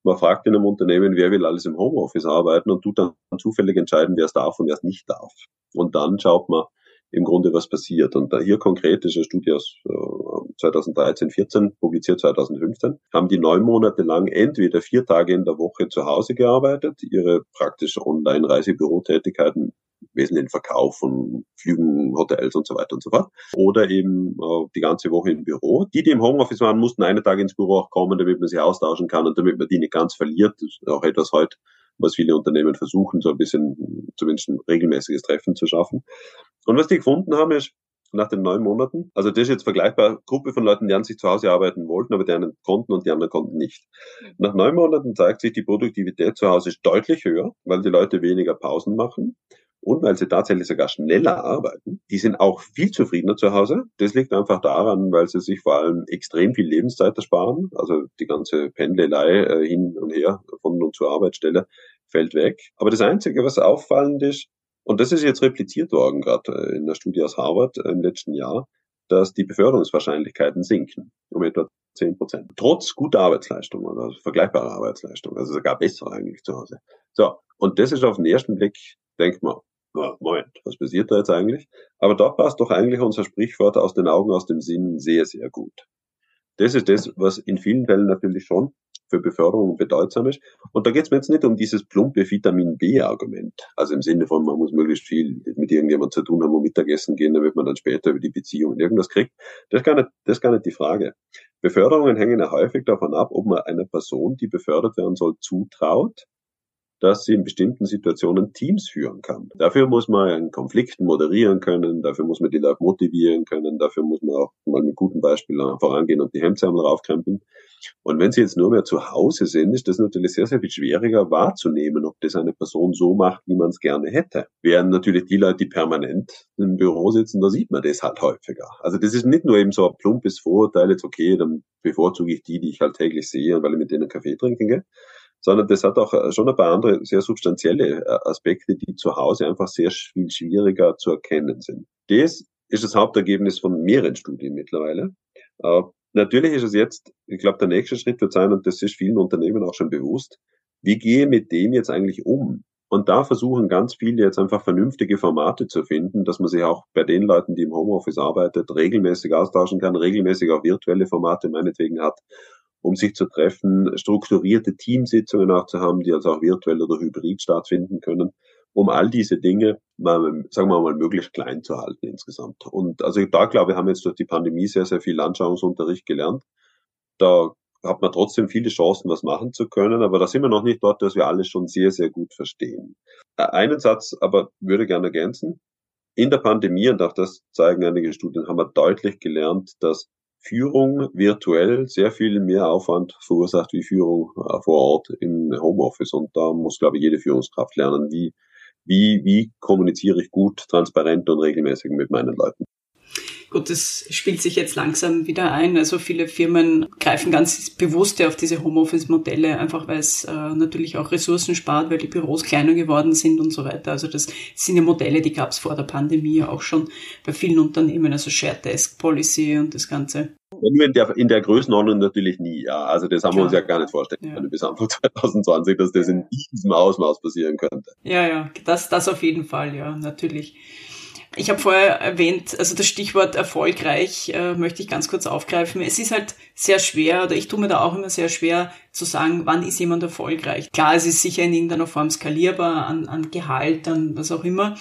Man fragt in einem Unternehmen, wer will alles im Homeoffice arbeiten und tut dann zufällig entscheiden, wer es darf und wer es nicht darf. Und dann schaut man, im Grunde was passiert. Und da hier konkret ist eine Studie aus äh, 2013, 14, publiziert 2015, haben die neun Monate lang entweder vier Tage in der Woche zu Hause gearbeitet, ihre praktische Online-Reisebürotätigkeiten wesentlichen Verkauf von Flügen, Hotels und so weiter und so fort. Oder eben äh, die ganze Woche im Büro. Die, die im Homeoffice waren, mussten einen Tag ins Büro auch kommen, damit man sich austauschen kann und damit man die nicht ganz verliert. Das ist auch etwas heute, was viele Unternehmen versuchen, so ein bisschen zumindest ein regelmäßiges Treffen zu schaffen. Und was die gefunden haben, ist, nach den neun Monaten. Also das ist jetzt vergleichbar, Gruppe von Leuten, die an sich zu Hause arbeiten wollten, aber die einen konnten und die anderen konnten nicht. Nach neun Monaten zeigt sich, die Produktivität zu Hause ist deutlich höher, weil die Leute weniger Pausen machen und weil sie tatsächlich sogar schneller arbeiten. Die sind auch viel zufriedener zu Hause. Das liegt einfach daran, weil sie sich vor allem extrem viel Lebenszeit ersparen. Also die ganze Pendelei äh, hin und her von und zur Arbeitsstelle fällt weg. Aber das Einzige, was auffallend ist, und das ist jetzt repliziert worden, gerade äh, in der Studie aus Harvard äh, im letzten Jahr, dass die Beförderungswahrscheinlichkeiten sinken um etwa 10 Prozent. Trotz guter Arbeitsleistung oder vergleichbarer Arbeitsleistung. Also sogar besser eigentlich zu Hause. So. Und das ist auf den ersten Blick, denkt man, Moment, was passiert da jetzt eigentlich? Aber da passt doch eigentlich unser Sprichwort aus den Augen, aus dem Sinn sehr, sehr gut. Das ist das, was in vielen Fällen natürlich schon für Beförderung bedeutsam ist. Und da geht es mir jetzt nicht um dieses plumpe Vitamin B-Argument. Also im Sinne von, man muss möglichst viel mit irgendjemandem zu tun haben und Mittagessen gehen, damit man dann später über die Beziehung irgendwas kriegt. Das ist gar nicht, das ist gar nicht die Frage. Beförderungen hängen ja häufig davon ab, ob man einer Person, die befördert werden soll, zutraut, dass sie in bestimmten Situationen Teams führen kann. Dafür muss man einen Konflikt moderieren können, dafür muss man die Leute motivieren können, dafür muss man auch mal mit gutem Beispiel vorangehen und die Hemdsärmel raufkrempeln. Und wenn sie jetzt nur mehr zu Hause sind, ist das natürlich sehr, sehr viel schwieriger wahrzunehmen, ob das eine Person so macht, wie man es gerne hätte. Während natürlich die Leute, die permanent im Büro sitzen, da sieht man das halt häufiger. Also das ist nicht nur eben so ein plumpes Vorurteil, jetzt okay, dann bevorzuge ich die, die ich halt täglich sehe, weil ich mit denen Kaffee trinken gehe sondern das hat auch äh, schon ein paar andere sehr substanzielle äh, Aspekte, die zu Hause einfach sehr viel schwieriger zu erkennen sind. Das ist das Hauptergebnis von mehreren Studien mittlerweile. Äh, natürlich ist es jetzt, ich glaube, der nächste Schritt wird sein, und das ist vielen Unternehmen auch schon bewusst, wie gehe mit dem jetzt eigentlich um? Und da versuchen ganz viele jetzt einfach vernünftige Formate zu finden, dass man sich auch bei den Leuten, die im Homeoffice arbeitet, regelmäßig austauschen kann, regelmäßig auch virtuelle Formate meinetwegen hat um sich zu treffen, strukturierte Teamsitzungen auch zu haben, die also auch virtuell oder hybrid stattfinden können, um all diese Dinge, mal, sagen wir mal, möglichst klein zu halten insgesamt. Und also da glaube ich, haben wir jetzt durch die Pandemie sehr, sehr viel Anschauungsunterricht gelernt. Da hat man trotzdem viele Chancen, was machen zu können. Aber da sind wir noch nicht dort, dass wir alles schon sehr, sehr gut verstehen. Einen Satz aber würde gerne ergänzen. In der Pandemie, und auch das zeigen einige Studien, haben wir deutlich gelernt, dass Führung virtuell sehr viel mehr Aufwand verursacht wie Führung äh, vor Ort im Homeoffice. Und da muss, glaube ich, jede Führungskraft lernen, wie, wie, wie kommuniziere ich gut, transparent und regelmäßig mit meinen Leuten. Gut, das spielt sich jetzt langsam wieder ein. Also viele Firmen greifen ganz bewusst auf diese Homeoffice-Modelle, einfach weil es äh, natürlich auch Ressourcen spart, weil die Büros kleiner geworden sind und so weiter. Also das sind ja Modelle, die gab es vor der Pandemie auch schon bei vielen Unternehmen, also Shared Desk Policy und das Ganze. In der, in der Größenordnung natürlich nie, ja. Also das haben Klar. wir uns ja gar nicht vorstellen können ja. bis Anfang <laughs> 2020, dass das in diesem Ausmaß passieren könnte. Ja, ja, das, das auf jeden Fall, ja, natürlich. Ich habe vorher erwähnt, also das Stichwort erfolgreich äh, möchte ich ganz kurz aufgreifen. Es ist halt sehr schwer, oder ich tue mir da auch immer sehr schwer zu sagen, wann ist jemand erfolgreich. Klar, es ist sicher in irgendeiner Form skalierbar an, an Gehalt, an was auch immer.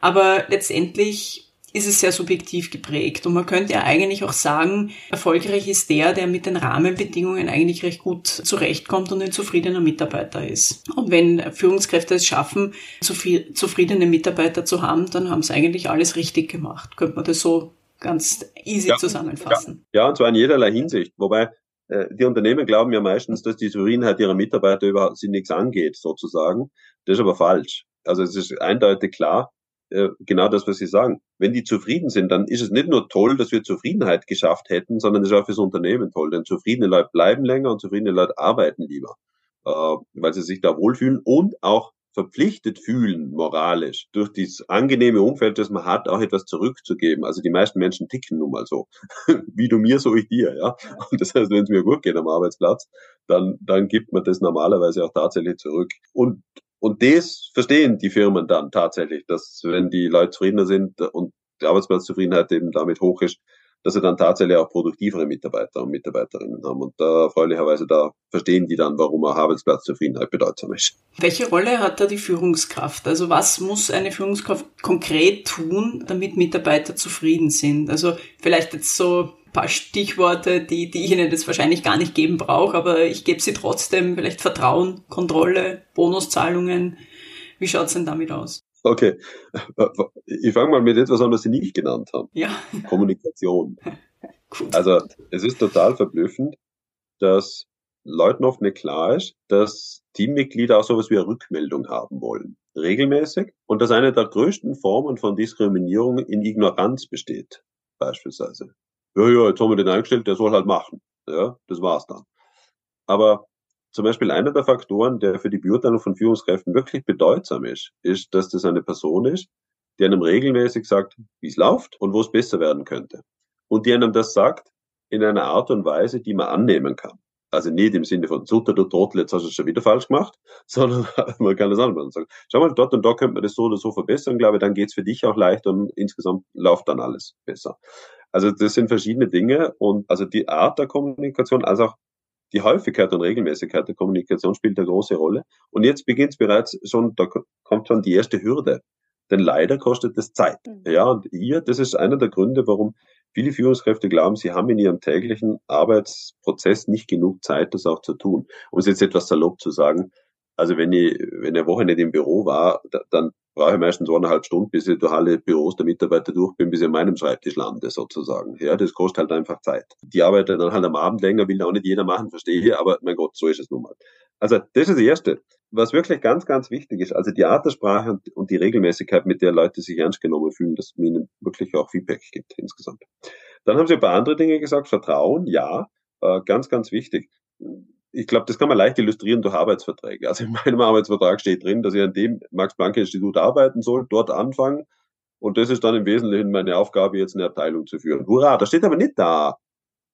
Aber letztendlich ist es sehr subjektiv geprägt. Und man könnte ja eigentlich auch sagen, erfolgreich ist der, der mit den Rahmenbedingungen eigentlich recht gut zurechtkommt und ein zufriedener Mitarbeiter ist. Und wenn Führungskräfte es schaffen, zufriedene Mitarbeiter zu haben, dann haben sie eigentlich alles richtig gemacht. Könnte man das so ganz easy ja, zusammenfassen. Ja, ja, und zwar in jederlei Hinsicht. Wobei äh, die Unternehmen glauben ja meistens, dass die Zufriedenheit ihrer Mitarbeiter überhaupt sie nichts angeht, sozusagen. Das ist aber falsch. Also es ist eindeutig klar, äh, genau das, was Sie sagen. Wenn die zufrieden sind, dann ist es nicht nur toll, dass wir Zufriedenheit geschafft hätten, sondern es ist auch fürs Unternehmen toll. Denn zufriedene Leute bleiben länger und zufriedene Leute arbeiten lieber, äh, weil sie sich da wohlfühlen und auch verpflichtet fühlen, moralisch, durch dieses angenehme Umfeld, das man hat, auch etwas zurückzugeben. Also die meisten Menschen ticken nun mal so. <laughs> Wie du mir, so ich dir, ja. Und das heißt, wenn es mir gut geht am Arbeitsplatz, dann, dann gibt man das normalerweise auch tatsächlich zurück. Und und das verstehen die Firmen dann tatsächlich, dass wenn die Leute zufriedener sind und die Arbeitsplatzzufriedenheit eben damit hoch ist, dass sie dann tatsächlich auch produktivere Mitarbeiter und Mitarbeiterinnen haben. Und da erfreulicherweise da verstehen die dann, warum auch Arbeitsplatzzufriedenheit bedeutsam ist. Welche Rolle hat da die Führungskraft? Also was muss eine Führungskraft konkret tun, damit Mitarbeiter zufrieden sind? Also vielleicht jetzt so paar Stichworte, die, die ich Ihnen jetzt wahrscheinlich gar nicht geben brauche, aber ich gebe sie trotzdem. Vielleicht Vertrauen, Kontrolle, Bonuszahlungen. Wie schaut's denn damit aus? Okay, ich fange mal mit etwas an, was Sie nicht genannt haben. Ja. Kommunikation. <laughs> Gut. Also es ist total verblüffend, dass Leuten oft nicht klar ist, dass Teammitglieder auch sowas wie eine Rückmeldung haben wollen. Regelmäßig. Und dass eine der größten Formen von Diskriminierung in Ignoranz besteht. Beispielsweise ja, ja, jetzt haben wir den eingestellt, der soll halt machen. Ja, das war's dann. Aber zum Beispiel einer der Faktoren, der für die Beurteilung von Führungskräften wirklich bedeutsam ist, ist, dass das eine Person ist, die einem regelmäßig sagt, wie es läuft und wo es besser werden könnte. Und die einem das sagt in einer Art und Weise, die man annehmen kann. Also nicht im Sinne von, Sutter, du Trottel, jetzt hast du es schon wieder falsch gemacht, <laughs> sondern <laughs> man kann das anwenden und sagen, schau mal, dort und dort könnte man das so oder so verbessern, glaube ich, dann geht's für dich auch leicht und insgesamt läuft dann alles besser. Also das sind verschiedene Dinge und also die Art der Kommunikation, als auch die Häufigkeit und Regelmäßigkeit der Kommunikation spielt eine große Rolle. Und jetzt beginnt es bereits schon, da kommt schon die erste Hürde. Denn leider kostet es Zeit. Mhm. Ja, und hier, das ist einer der Gründe, warum viele Führungskräfte glauben, sie haben in ihrem täglichen Arbeitsprozess nicht genug Zeit, das auch zu tun. Um es jetzt etwas salopp zu sagen, also wenn ich, wenn eine Woche nicht im Büro war, dann brauche ich meistens eineinhalb Stunden, bis ich durch alle Büros der Mitarbeiter durch bin, bis ich an meinem Schreibtisch lande, sozusagen. Ja, das kostet halt einfach Zeit. Die arbeiten dann halt am Abend länger, will auch nicht jeder machen, verstehe ich, aber mein Gott, so ist es nun mal. Also, das ist das Erste. Was wirklich ganz, ganz wichtig ist, also die Art der Sprache und, die Regelmäßigkeit, mit der Leute sich ernst genommen fühlen, dass man ihnen wirklich auch Feedback gibt insgesamt. Dann haben sie ein paar andere Dinge gesagt. Vertrauen, ja, äh, ganz, ganz wichtig ich glaube, das kann man leicht illustrieren durch Arbeitsverträge. Also in meinem Arbeitsvertrag steht drin, dass ich an dem Max-Planck-Institut arbeiten soll, dort anfangen. Und das ist dann im Wesentlichen meine Aufgabe, jetzt eine Abteilung zu führen. Hurra! Da steht aber nicht da,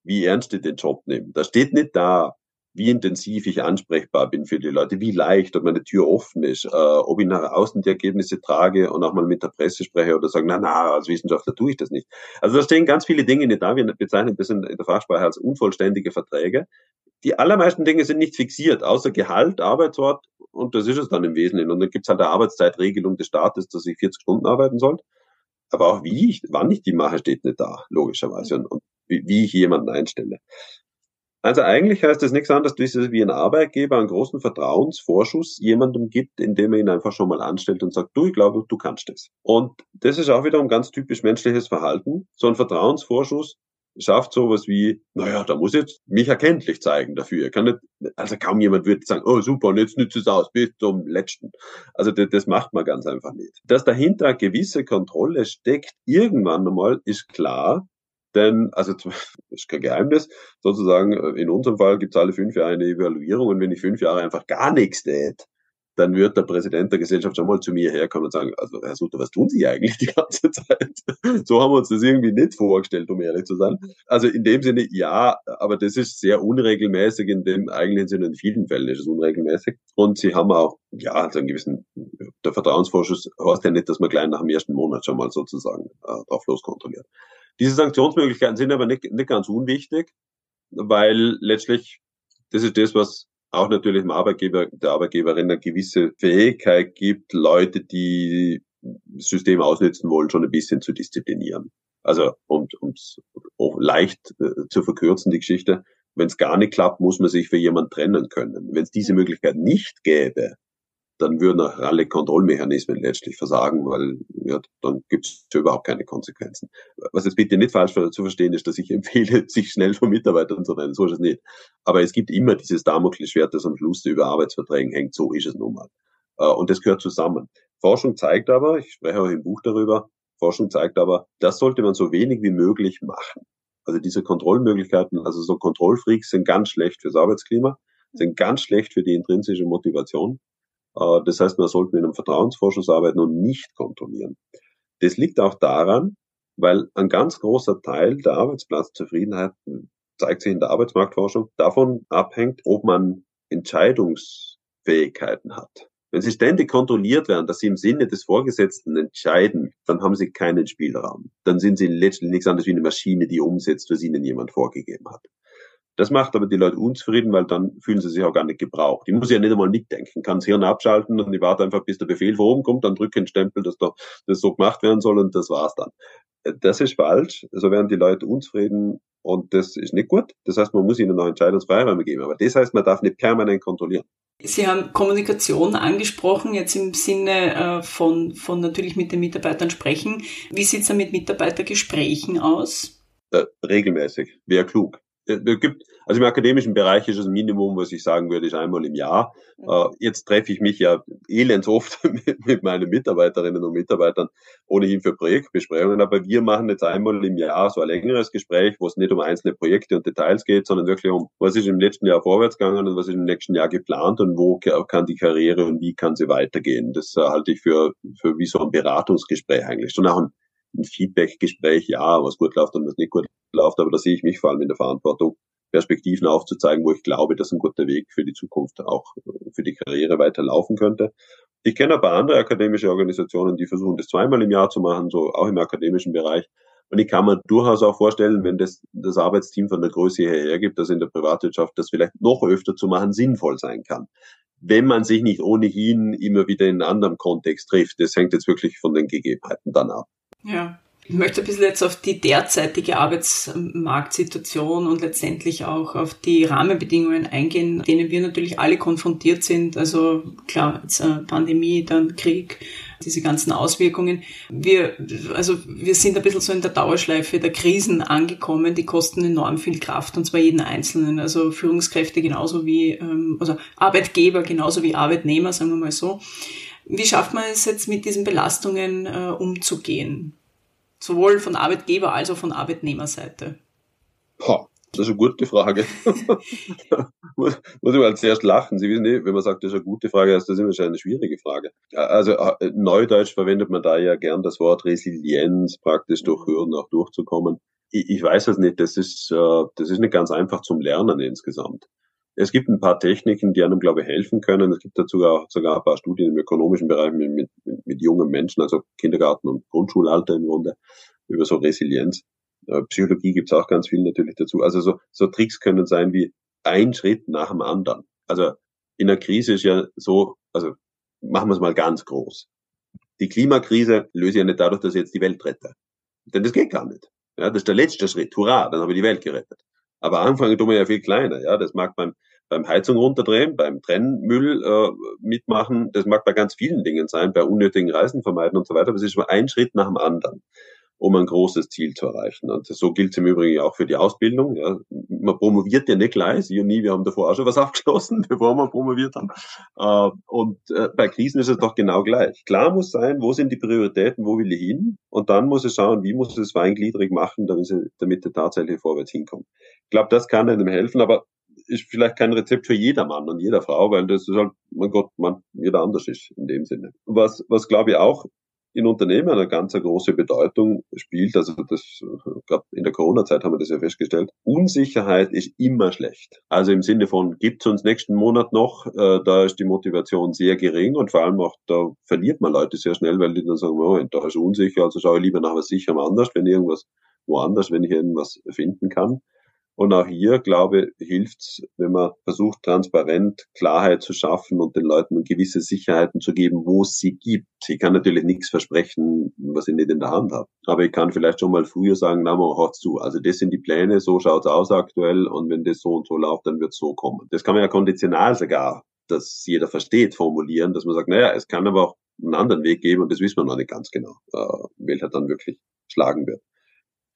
wie ernst ich den Job nehme. Da steht nicht da, wie intensiv ich ansprechbar bin für die Leute, wie leicht, ob meine Tür offen ist, äh, ob ich nach außen die Ergebnisse trage und auch mal mit der Presse spreche oder sagen, na, na, als Wissenschaftler tue ich das nicht. Also da stehen ganz viele Dinge nicht da. Wir bezeichnen das in der Fachsprache als unvollständige Verträge die allermeisten Dinge sind nicht fixiert, außer Gehalt, Arbeitsort und das ist es dann im Wesentlichen. Und dann gibt's halt eine Arbeitszeitregelung des Staates, dass ich 40 Stunden arbeiten soll. Aber auch wie ich, wann ich die mache, steht nicht da, logischerweise. Und, und wie, wie ich jemanden einstelle. Also eigentlich heißt das nichts anderes, wie ein Arbeitgeber einen großen Vertrauensvorschuss jemandem gibt, indem er ihn einfach schon mal anstellt und sagt, du, ich glaube, du kannst das. Und das ist auch wieder ein ganz typisch menschliches Verhalten. So ein Vertrauensvorschuss schafft sowas wie, naja, da muss jetzt mich erkenntlich zeigen dafür. Kann nicht, also kaum jemand würde sagen, oh super, und jetzt nützt es aus, bis zum Letzten. Also das, das macht man ganz einfach nicht. Dass dahinter eine gewisse Kontrolle steckt, irgendwann einmal ist klar, denn, also <laughs> ist kein Geheimnis, sozusagen, in unserem Fall gibt es alle fünf Jahre eine Evaluierung und wenn ich fünf Jahre einfach gar nichts tät, dann wird der Präsident der Gesellschaft schon mal zu mir herkommen und sagen, also Herr Sutter, was tun Sie eigentlich die ganze Zeit? <laughs> So haben wir uns das irgendwie nicht vorgestellt, um ehrlich zu sein. Also in dem Sinne, ja, aber das ist sehr unregelmäßig, in dem eigentlichen Sinne, in vielen Fällen ist es unregelmäßig. Und Sie haben auch, ja, also einen gewissen, der Vertrauensvorschuss heißt ja nicht, dass man gleich nach dem ersten Monat schon mal sozusagen äh, drauf loskontrolliert. Diese Sanktionsmöglichkeiten sind aber nicht, nicht ganz unwichtig, weil letztlich das ist das, was auch natürlich dem Arbeitgeber, der Arbeitgeberin eine gewisse Fähigkeit gibt, Leute, die das System ausnutzen wollen, schon ein bisschen zu disziplinieren. Also um es leicht äh, zu verkürzen, die Geschichte, wenn es gar nicht klappt, muss man sich für jemanden trennen können. Wenn es diese Möglichkeit nicht gäbe, dann würden auch alle Kontrollmechanismen letztlich versagen, weil ja, dann gibt es überhaupt keine Konsequenzen. Was jetzt bitte nicht falsch zu verstehen ist, dass ich <laughs> empfehle, sich schnell von Mitarbeitern zu trennen, so ist es nicht. Aber es gibt immer dieses Damoklesschwert, das am Schluss über Arbeitsverträgen hängt, so ist es nun mal. Äh, und das gehört zusammen. Forschung zeigt aber, ich spreche auch im Buch darüber, Forschung zeigt aber, das sollte man so wenig wie möglich machen. Also diese Kontrollmöglichkeiten, also so Kontrollfreaks sind ganz schlecht fürs Arbeitsklima, sind ganz schlecht für die intrinsische Motivation das heißt, man sollte mit einem Vertrauensvorschuss arbeiten und nicht kontrollieren. Das liegt auch daran, weil ein ganz großer Teil der Arbeitsplatzzufriedenheit zeigt sich in der Arbeitsmarktforschung davon abhängt, ob man Entscheidungsfähigkeiten hat. Wenn sie ständig kontrolliert werden, dass sie im Sinne des Vorgesetzten entscheiden, dann haben sie keinen Spielraum. Dann sind sie letztlich nichts anderes wie eine Maschine, die umsetzt, was ihnen jemand vorgegeben hat. Das macht aber die Leute unzufrieden, weil dann fühlen sie sich auch gar nicht gebraucht. Ich muss ja nicht einmal mitdenken, kann das Hirn abschalten und ich warte einfach, bis der Befehl von oben kommt, dann drücke einen Stempel, dass da, das so gemacht werden soll und das war's dann. Das ist falsch, so werden die Leute unzufrieden und das ist nicht gut. Das heißt, man muss ihnen noch Entscheidungsfreiräume geben, aber das heißt, man darf nicht permanent kontrollieren. Sie haben Kommunikation angesprochen, jetzt im Sinne äh, von, von natürlich mit den Mitarbeitern sprechen. Wie sieht's da mit Mitarbeitergesprächen aus? Äh, regelmäßig, wäre klug. Äh, gibt, also im akademischen Bereich ist das Minimum, was ich sagen würde, ist einmal im Jahr. Äh, jetzt treffe ich mich ja elends oft <laughs> mit, mit meinen Mitarbeiterinnen und Mitarbeitern ohnehin für Projektbesprechungen, aber wir machen jetzt einmal im Jahr so ein längeres Gespräch, wo es nicht um einzelne Projekte und Details geht, sondern wirklich um, was ist im letzten Jahr vorwärts gegangen und was ist im nächsten Jahr geplant und wo kann die Karriere und wie kann sie weitergehen. Das äh, halte ich für, für wie so ein Beratungsgespräch eigentlich. Schon auch ein ein Feedback-Gespräch, ja, was gut läuft und was nicht gut läuft, aber da sehe ich mich vor allem in der Verantwortung, Perspektiven aufzuzeigen, wo ich glaube, dass ein guter Weg für die Zukunft auch für die Karriere weiterlaufen könnte. Ich kenne paar andere akademische Organisationen, die versuchen, das zweimal im Jahr zu machen, so auch im akademischen Bereich. Und ich kann mir durchaus auch vorstellen, wenn das, das Arbeitsteam von der Größe her hergibt, dass in der Privatwirtschaft das vielleicht noch öfter zu machen sinnvoll sein kann. Wenn man sich nicht ohnehin immer wieder in einem anderen Kontext trifft. Das hängt jetzt wirklich von den Gegebenheiten dann ab. Ja. Ich möchte ein bisschen jetzt auf die derzeitige Arbeitsmarktsituation und letztendlich auch auf die Rahmenbedingungen eingehen, denen wir natürlich alle konfrontiert sind. Also klar, jetzt äh, Pandemie, dann Krieg, diese ganzen Auswirkungen. Wir, also wir sind ein bisschen so in der Dauerschleife der Krisen angekommen. Die kosten enorm viel Kraft und zwar jeden Einzelnen. Also Führungskräfte genauso wie, ähm, also Arbeitgeber genauso wie Arbeitnehmer, sagen wir mal so. Wie schafft man es jetzt mit diesen Belastungen äh, umzugehen? Sowohl von Arbeitgeber als auch von Arbeitnehmerseite. Boah, das ist eine gute Frage. <laughs> muss, muss ich mal zuerst lachen. Sie wissen eh, wenn man sagt, das ist eine gute Frage, ist das immer schon eine schwierige Frage. Also äh, Neudeutsch verwendet man da ja gern das Wort Resilienz, praktisch durch Hürden auch durchzukommen. Ich, ich weiß es nicht, das ist, äh, das ist nicht ganz einfach zum Lernen insgesamt. Es gibt ein paar Techniken, die einem, glaube ich, helfen können. Es gibt dazu auch sogar ein paar Studien im ökonomischen Bereich mit, mit, mit jungen Menschen, also Kindergarten und Grundschulalter im Grunde, über so Resilienz. Äh, Psychologie gibt es auch ganz viel natürlich dazu. Also so, so Tricks können sein wie ein Schritt nach dem anderen. Also in einer Krise ist ja so, also machen wir es mal ganz groß. Die Klimakrise löse ich ja nicht dadurch, dass ich jetzt die Welt rette. Denn das geht gar nicht. Ja, das ist der letzte Schritt. Hurra, dann habe ich die Welt gerettet. Aber anfangen tun wir ja viel kleiner. Ja, das mag beim beim Heizung runterdrehen, beim Trennmüll äh, mitmachen. Das mag bei ganz vielen Dingen sein, bei unnötigen Reisen vermeiden und so weiter. Aber es ist nur ein Schritt nach dem anderen um ein großes Ziel zu erreichen. Und so gilt es im Übrigen auch für die Ausbildung. Ja. Man promoviert ja nicht gleich, Sie und nie, wir haben davor auch schon was <laughs> abgeschlossen, bevor wir promoviert haben. Äh, und äh, bei Krisen ist es doch genau gleich. Klar muss sein, wo sind die Prioritäten, wo will ich hin? Und dann muss es schauen, wie muss es feingliedrig machen, damit, sie, damit er tatsächlich vorwärts hinkommt. Ich glaube, das kann einem helfen, aber ist vielleicht kein Rezept für jeder Mann und jeder Frau, weil das ist halt, mein Gott, man, jeder anders ist in dem Sinne. Was, was glaube ich auch in Unternehmen eine ganz große Bedeutung spielt. Also das, gerade in der Corona-Zeit haben wir das ja festgestellt. Unsicherheit ist immer schlecht. Also im Sinne von, gibt es uns nächsten Monat noch, äh, da ist die Motivation sehr gering und vor allem auch, da verliert man Leute sehr schnell, weil die dann sagen, oh, da ist unsicher, also schaue ich lieber nach was sicherem anders, wenn irgendwas woanders, wenn ich irgendwas finden kann. Und auch hier, glaube ich, hilft's, wenn man versucht, transparent Klarheit zu schaffen und den Leuten gewisse Sicherheiten zu geben, wo es sie gibt. Ich kann natürlich nichts versprechen, was ich nicht in der Hand habe. Aber ich kann vielleicht schon mal früher sagen, na, man hört zu. Also das sind die Pläne, so schaut's aus aktuell und wenn das so und so läuft, dann wird's so kommen. Das kann man ja konditional sogar, dass jeder versteht, formulieren, dass man sagt, naja, es kann aber auch einen anderen Weg geben und das wissen wir noch nicht ganz genau, äh, welcher dann wirklich schlagen wird.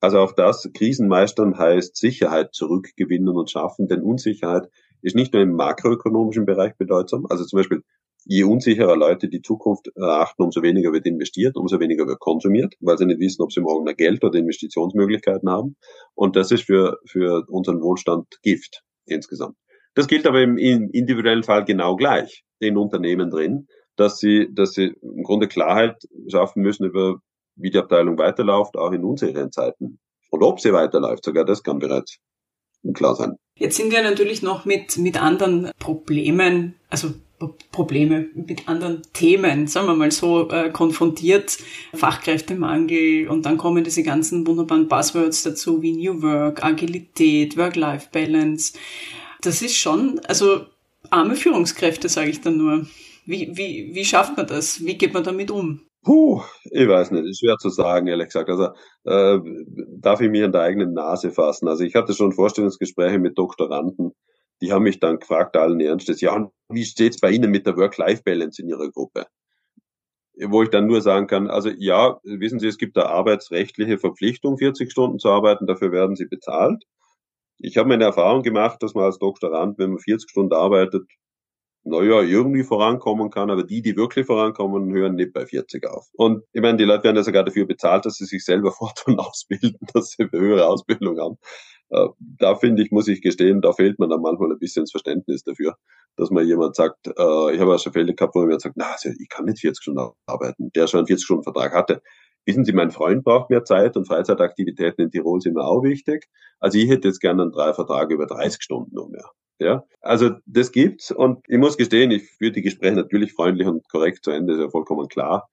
Also auch das, Krisenmeistern heißt Sicherheit zurückgewinnen und schaffen, denn Unsicherheit ist nicht nur im makroökonomischen Bereich bedeutsam. Also zum Beispiel, je unsicherer Leute die Zukunft erachten, umso weniger wird investiert, umso weniger wird konsumiert, weil sie nicht wissen, ob sie morgen mehr Geld oder Investitionsmöglichkeiten haben. Und das ist für, für unseren Wohlstand Gift insgesamt. Das gilt aber im, im individuellen Fall genau gleich, den Unternehmen drin, dass sie, dass sie im Grunde Klarheit schaffen müssen über wie die Abteilung weiterläuft, auch in unsicheren Zeiten. Und ob sie weiterläuft, sogar das kann bereits klar sein. Jetzt sind wir natürlich noch mit, mit anderen Problemen, also Probleme mit anderen Themen, sagen wir mal so, äh, konfrontiert. Fachkräftemangel und dann kommen diese ganzen wunderbaren Buzzwords dazu wie New Work, Agilität, Work-Life-Balance. Das ist schon, also arme Führungskräfte, sage ich dann nur. Wie, wie, wie schafft man das? Wie geht man damit um? Puh, ich weiß nicht, ist schwer zu sagen, ehrlich gesagt. Also äh, darf ich mich an der eigenen Nase fassen. Also ich hatte schon Vorstellungsgespräche mit Doktoranden, die haben mich dann gefragt, allen Ernstes, ja, wie steht's bei Ihnen mit der Work-Life-Balance in Ihrer Gruppe? Wo ich dann nur sagen kann, also ja, wissen Sie, es gibt da arbeitsrechtliche Verpflichtung, 40 Stunden zu arbeiten, dafür werden Sie bezahlt. Ich habe meine Erfahrung gemacht, dass man als Doktorand, wenn man 40 Stunden arbeitet, naja, irgendwie vorankommen kann, aber die, die wirklich vorankommen, hören nicht bei 40 auf. Und ich meine, die Leute werden ja sogar dafür bezahlt, dass sie sich selber <laughs> fortun ausbilden, dass sie eine höhere Ausbildung haben. Äh, da finde ich, muss ich gestehen, da fehlt mir dann manchmal ein bisschen das Verständnis dafür, dass man jemand sagt, äh, ich habe auch schon Fälle gehabt, wo jemand sagt, na, also ich kann nicht 40 Stunden arbeiten, der schon einen 40-Stunden-Vertrag hatte. Wissen Sie, mein Freund braucht mehr Zeit und Freizeitaktivitäten in Tirol sind mir auch wichtig. Also ich hätte jetzt gerne einen drei Vertrag über 30 Stunden noch mehr. Ja, also das gibt's und ich muss gestehen, ich führe die Gespräche natürlich freundlich und korrekt zu Ende, ist ja vollkommen klar.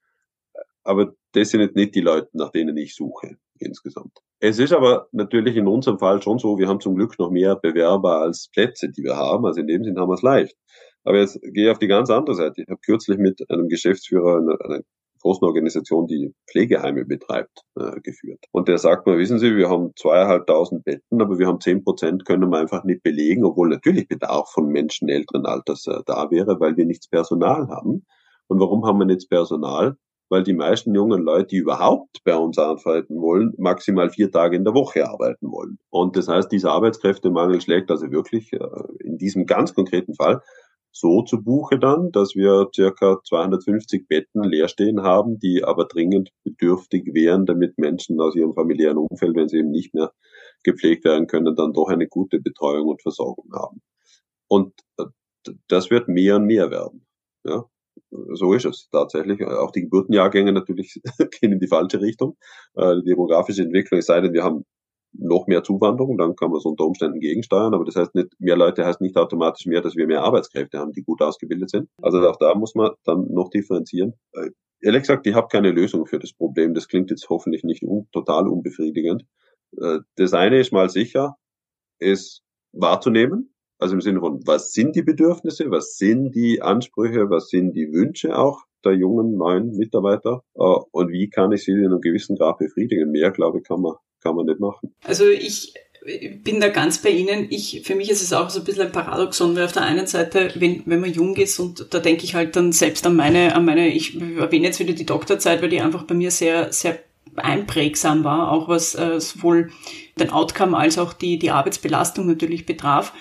Aber das sind nicht die Leute, nach denen ich suche insgesamt. Es ist aber natürlich in unserem Fall schon so, wir haben zum Glück noch mehr Bewerber als Plätze, die wir haben. Also in dem Sinn haben wir es leicht. Aber jetzt gehe ich auf die ganz andere Seite. Ich habe kürzlich mit einem Geschäftsführer einer, großen Organisation, die Pflegeheime betreibt, äh, geführt. Und der sagt mir, wissen Sie, wir haben zweieinhalbtausend Betten, aber wir haben zehn Prozent können wir einfach nicht belegen, obwohl natürlich Bedarf von Menschen älteren Alters äh, da wäre, weil wir nichts Personal haben. Und warum haben wir nichts Personal? Weil die meisten jungen Leute, die überhaupt bei uns arbeiten wollen, maximal vier Tage in der Woche arbeiten wollen. Und das heißt, dieser Arbeitskräftemangel schlägt also wirklich äh, in diesem ganz konkreten Fall so zu Buche dann, dass wir circa 250 Betten leer stehen haben, die aber dringend bedürftig wären, damit Menschen aus ihrem familiären Umfeld, wenn sie eben nicht mehr gepflegt werden können, dann doch eine gute Betreuung und Versorgung haben. Und äh, das wird mehr und mehr werden. Ja, so ist es tatsächlich. Auch die Geburtenjahrgänge natürlich <laughs> gehen in die falsche Richtung. Äh, die demografische Entwicklung, es sei denn, wir haben noch mehr Zuwanderung, dann kann man es unter Umständen gegensteuern, aber das heißt nicht, mehr Leute heißt nicht automatisch mehr, dass wir mehr Arbeitskräfte haben, die gut ausgebildet sind. Also auch da muss man dann noch differenzieren. Äh, ehrlich gesagt, ich habe keine Lösung für das Problem. Das klingt jetzt hoffentlich nicht un total unbefriedigend. Äh, das eine ist mal sicher, es wahrzunehmen, also im Sinne von, was sind die Bedürfnisse, was sind die Ansprüche, was sind die Wünsche auch der jungen neuen Mitarbeiter äh, und wie kann ich sie in einem gewissen Grad befriedigen. Mehr, glaube ich, kann man kann man nicht machen. Also ich bin da ganz bei Ihnen. Ich, für mich ist es auch so ein bisschen ein Paradoxon, weil auf der einen Seite, wenn, wenn man jung ist und da denke ich halt dann selbst an meine, an meine, ich erwähne jetzt wieder die Doktorzeit, weil die einfach bei mir sehr, sehr einprägsam war, auch was äh, sowohl den Outcome als auch die, die Arbeitsbelastung natürlich betraf.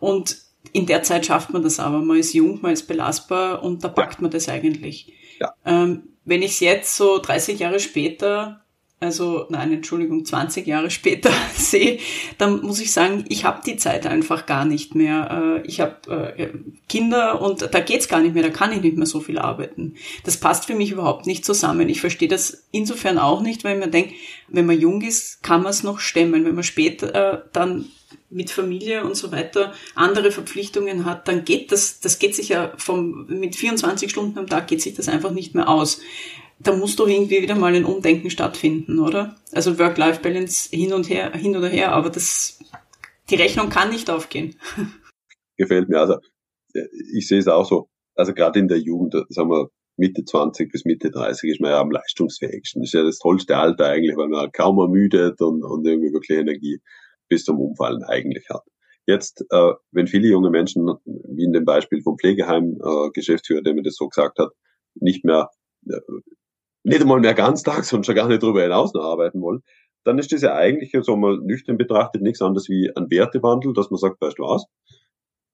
Und in der Zeit schafft man das aber. Man ist jung, man ist belastbar und da packt man das eigentlich. Ja. Ähm, wenn ich es jetzt so 30 Jahre später also nein, Entschuldigung, 20 Jahre später <laughs> sehe, dann muss ich sagen, ich habe die Zeit einfach gar nicht mehr. Äh, ich habe äh, Kinder und da geht's gar nicht mehr, da kann ich nicht mehr so viel arbeiten. Das passt für mich überhaupt nicht zusammen. Ich verstehe das insofern auch nicht, weil man denkt, wenn man jung ist, kann man es noch stemmen. Wenn man später äh, dann mit Familie und so weiter andere Verpflichtungen hat, dann geht das, das geht sich ja vom, mit 24 Stunden am Tag geht sich das einfach nicht mehr aus da muss doch irgendwie wieder mal ein Umdenken stattfinden, oder? Also Work-Life-Balance hin und her, hin oder her, aber das, die Rechnung kann nicht aufgehen. <laughs> Gefällt mir. Also, ich sehe es auch so. Also gerade in der Jugend, sagen wir, Mitte 20 bis Mitte 30 ist man ja am leistungsfähigsten. Das ist ja das tollste Alter eigentlich, weil man kaum ermüdet und, und irgendwie wirklich Energie bis zum Umfallen eigentlich hat. Jetzt, äh, wenn viele junge Menschen, wie in dem Beispiel vom Pflegeheim äh, der mir das so gesagt hat, nicht mehr äh, nicht einmal mehr ganztags und schon gar nicht darüber hinaus noch arbeiten wollen, dann ist das ja eigentlich, so mal nüchtern betrachtet, nichts anderes wie ein Wertewandel, dass man sagt, weißt du was?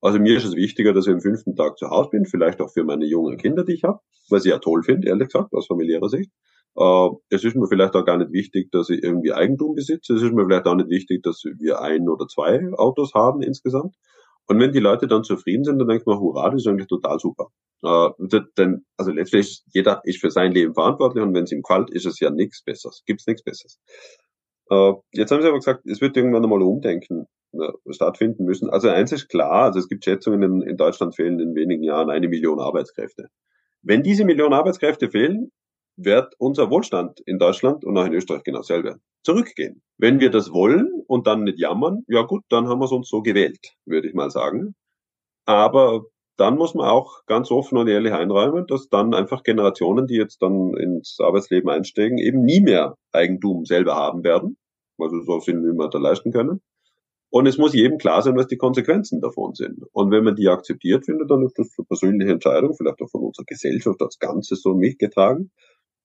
Also mir ist es wichtiger, dass ich am fünften Tag zu Hause bin, vielleicht auch für meine jungen Kinder, die ich habe, was ich ja toll finde, ehrlich gesagt, aus familiärer Sicht. Äh, es ist mir vielleicht auch gar nicht wichtig, dass ich irgendwie Eigentum besitze. Es ist mir vielleicht auch nicht wichtig, dass wir ein oder zwei Autos haben insgesamt. Und wenn die Leute dann zufrieden sind, dann denkt man, hurra, das ist eigentlich total super. Äh, denn, also letztlich jeder ist für sein Leben verantwortlich und wenn es ihm gefällt, ist es ja nichts Besseres. Gibt's nichts Besseres. Äh, jetzt haben sie aber gesagt, es wird irgendwann einmal Umdenken äh, stattfinden müssen. Also eins ist klar, also es gibt Schätzungen, in, in Deutschland fehlen in wenigen Jahren eine Million Arbeitskräfte. Wenn diese Million Arbeitskräfte fehlen, wird unser Wohlstand in Deutschland und auch in Österreich genau selber zurückgehen. Wenn wir das wollen und dann nicht jammern, ja gut, dann haben wir es uns so gewählt, würde ich mal sagen. Aber dann muss man auch ganz offen und ehrlich einräumen, dass dann einfach Generationen, die jetzt dann ins Arbeitsleben einsteigen, eben nie mehr Eigentum selber haben werden, also so viel, wie wir da leisten können. Und es muss jedem klar sein, was die Konsequenzen davon sind. Und wenn man die akzeptiert findet, dann ist das eine persönliche Entscheidung, vielleicht auch von unserer Gesellschaft als Ganzes so mitgetragen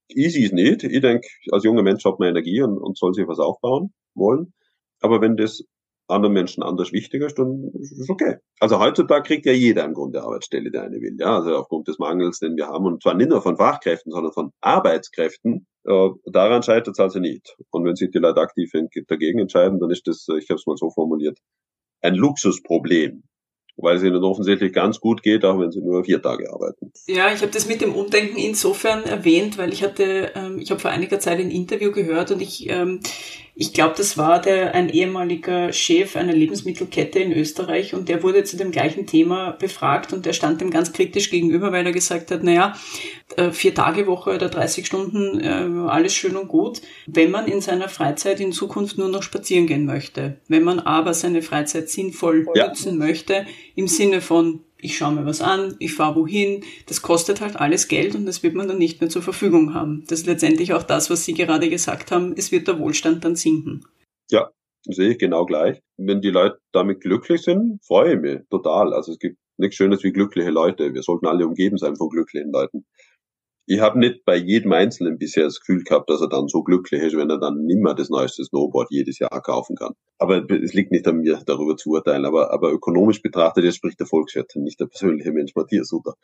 easy ist nicht. Ich denke, als junger Mensch hat man Energie und, und soll sich was aufbauen wollen. Aber wenn das anderen Menschen anders wichtiger ist, dann ist es okay. Also heutzutage kriegt ja jeder im Grunde Arbeitsstelle, der eine will. Ja, also aufgrund des Mangels, den wir haben. Und zwar nicht nur von Fachkräften, sondern von Arbeitskräften. Äh, daran scheitert es also nicht. Und wenn sich die Leute aktiv dagegen entscheiden, dann ist das, ich habe es mal so formuliert, ein Luxusproblem weil es ihnen offensichtlich ganz gut geht, auch wenn sie nur vier Tage arbeiten. Ja, ich habe das mit dem Umdenken insofern erwähnt, weil ich hatte, ähm, ich habe vor einiger Zeit ein Interview gehört und ich, ähm, ich glaube, das war der ein ehemaliger Chef einer Lebensmittelkette in Österreich und der wurde zu dem gleichen Thema befragt und der stand dem ganz kritisch gegenüber, weil er gesagt hat, naja, äh, vier Tage Woche oder 30 Stunden, äh, alles schön und gut, wenn man in seiner Freizeit in Zukunft nur noch spazieren gehen möchte. Wenn man aber seine Freizeit sinnvoll ja. nutzen möchte, im Sinne von ich schaue mir was an, ich fahre wohin, das kostet halt alles Geld und das wird man dann nicht mehr zur Verfügung haben. Das ist letztendlich auch das, was Sie gerade gesagt haben, es wird der Wohlstand dann sinken. Ja, sehe ich genau gleich. Wenn die Leute damit glücklich sind, freue ich mich total. Also es gibt nichts Schönes wie glückliche Leute. Wir sollten alle umgeben sein von glücklichen Leuten ich habe nicht bei jedem Einzelnen bisher das Gefühl gehabt, dass er dann so glücklich ist, wenn er dann nimmer das neueste Snowboard jedes Jahr kaufen kann. Aber es liegt nicht an mir, darüber zu urteilen. Aber, aber ökonomisch betrachtet, jetzt spricht der Volkswirt, nicht der persönliche Mensch Matthias Sutter.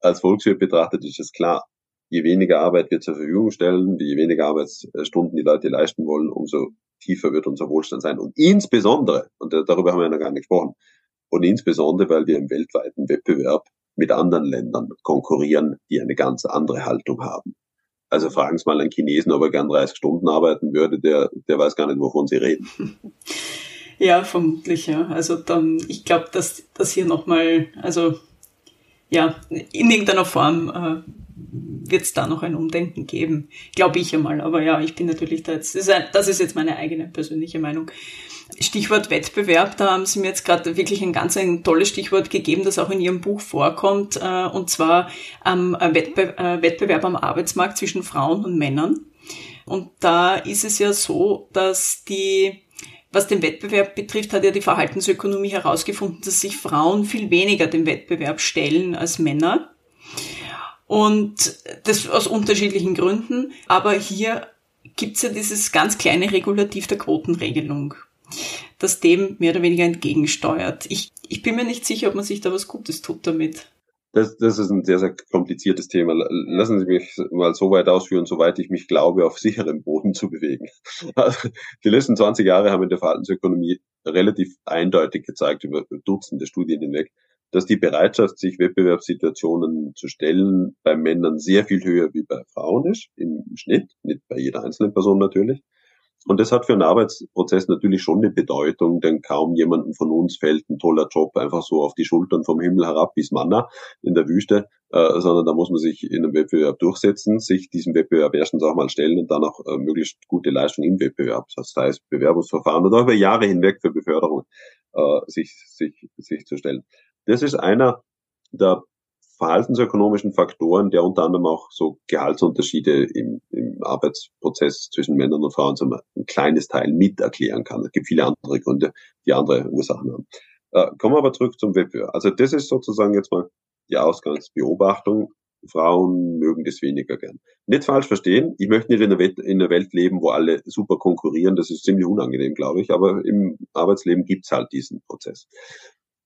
Als Volkswirt betrachtet ist es klar. Je weniger Arbeit wir zur Verfügung stellen, je weniger Arbeitsstunden die Leute leisten wollen, umso tiefer wird unser Wohlstand sein. Und insbesondere, und darüber haben wir ja noch gar nicht gesprochen, und insbesondere, weil wir im weltweiten Wettbewerb mit anderen Ländern konkurrieren, die eine ganz andere Haltung haben. Also fragen Sie mal einen Chinesen, ob er gern 30 Stunden arbeiten würde, der, der weiß gar nicht, wovon Sie reden. <laughs> Ja, vermutlich, ja. Also dann, ich glaube, dass das hier nochmal, also ja, in irgendeiner Form äh, wird es da noch ein Umdenken geben. Glaube ich einmal. Aber ja, ich bin natürlich da jetzt, das ist, das ist jetzt meine eigene persönliche Meinung. Stichwort Wettbewerb, da haben Sie mir jetzt gerade wirklich ein ganz ein tolles Stichwort gegeben, das auch in Ihrem Buch vorkommt, äh, und zwar am äh, Wettbe äh, Wettbewerb am Arbeitsmarkt zwischen Frauen und Männern. Und da ist es ja so, dass die Was den Wettbewerb betrifft, hat ja die Verhaltensökonomie herausgefunden, dass sich Frauen viel weniger dem Wettbewerb stellen als Männer. Und das aus unterschiedlichen Gründen. Aber hier gibt's ja dieses ganz kleine Regulativ der Quotenregelung, das dem mehr oder weniger entgegensteuert. Ich, ich bin mir nicht sicher, ob man sich da was Gutes tut damit. Das, das ist ein sehr, sehr kompliziertes Thema. Lassen Sie mich mal so weit ausführen, soweit ich mich glaube, auf sicherem Boden zu bewegen. <laughs> Also, die letzten 20 Jahre haben in der Verhaltensökonomie relativ eindeutig gezeigt, über Dutzende Studien hinweg, dass die Bereitschaft, sich Wettbewerbssituationen zu stellen, bei Männern sehr viel höher wie bei Frauen ist, im Schnitt, nicht bei jeder einzelnen Person natürlich. Und das hat für einen Arbeitsprozess natürlich schon eine Bedeutung, denn kaum jemandem von uns fällt ein toller Job einfach so auf die Schultern vom Himmel herab bis Manna in der Wüste, äh, sondern da muss man sich in einem Wettbewerb durchsetzen, sich diesem Wettbewerb erstens auch mal stellen und dann auch äh, möglichst gute Leistung im Wettbewerb, das heißt Bewerbungsverfahren oder über Jahre hinweg für Beförderung äh, sich, sich, sich zu stellen. Das ist einer der verhaltensökonomischen Faktoren, der unter anderem auch so Gehaltsunterschiede im, im Arbeitsprozess zwischen Männern und Frauen so ein kleines Teil mit erklären kann. Es gibt viele andere Gründe, die andere Ursachen haben. Äh, kommen wir aber zurück zum Wettbewerb. Also das ist sozusagen jetzt mal die Ausgangsbeobachtung. Frauen mögen das weniger gern. Nicht falsch verstehen, ich möchte nicht in einer, Welt, in einer Welt leben, wo alle super konkurrieren, das ist ziemlich unangenehm, glaube ich, aber im Arbeitsleben gibt's halt diesen Prozess.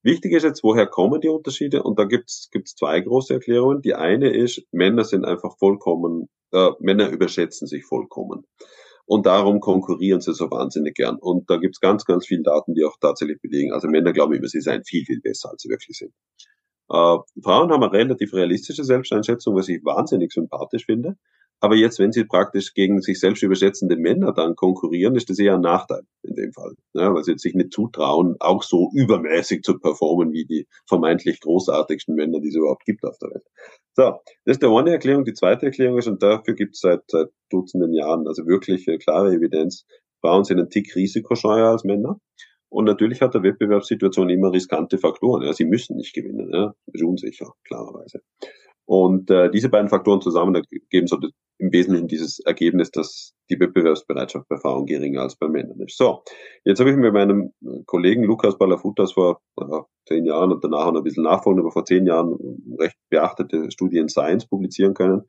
Wichtig ist jetzt, woher kommen die Unterschiede? Und da gibt's gibt's zwei große Erklärungen. Die eine ist, Männer sind einfach vollkommen, äh, Männer überschätzen sich vollkommen. Und darum konkurrieren sie so wahnsinnig gern. Und da gibt's ganz, ganz viele Daten, die auch tatsächlich belegen. Also Männer glauben immer, sie seien viel, viel besser, als sie wirklich sind. Äh, Frauen haben eine relativ realistische Selbsteinschätzung, was ich wahnsinnig sympathisch finde. Aber jetzt, wenn sie praktisch gegen sich selbst überschätzende Männer dann konkurrieren, ist das eher ein Nachteil in dem Fall. Ja, weil sie sich nicht zutrauen, auch so übermäßig zu performen wie die vermeintlich großartigsten Männer, die es überhaupt gibt auf der Welt. So, das ist die eine Erklärung. Die zweite Erklärung ist, und dafür gibt es seit, seit Dutzenden Jahren also wirklich klare Evidenz, Frauen sind ein Tick risikoscheuer als Männer. Und natürlich hat der Wettbewerbssituation immer riskante Faktoren. Ja, sie müssen nicht gewinnen. Ja, ist unsicher, klarerweise. Und äh, diese beiden Faktoren zusammen geben so im Wesentlichen dieses Ergebnis, dass die Wettbewerbsbereitschaft bei Frauen geringer als bei Männern ist. So, jetzt habe ich mit meinem Kollegen Lukas Balafutas vor äh, zehn Jahren und danach noch ein bisschen nachfolgen, aber vor zehn Jahren recht beachtete Studie in Science publizieren können,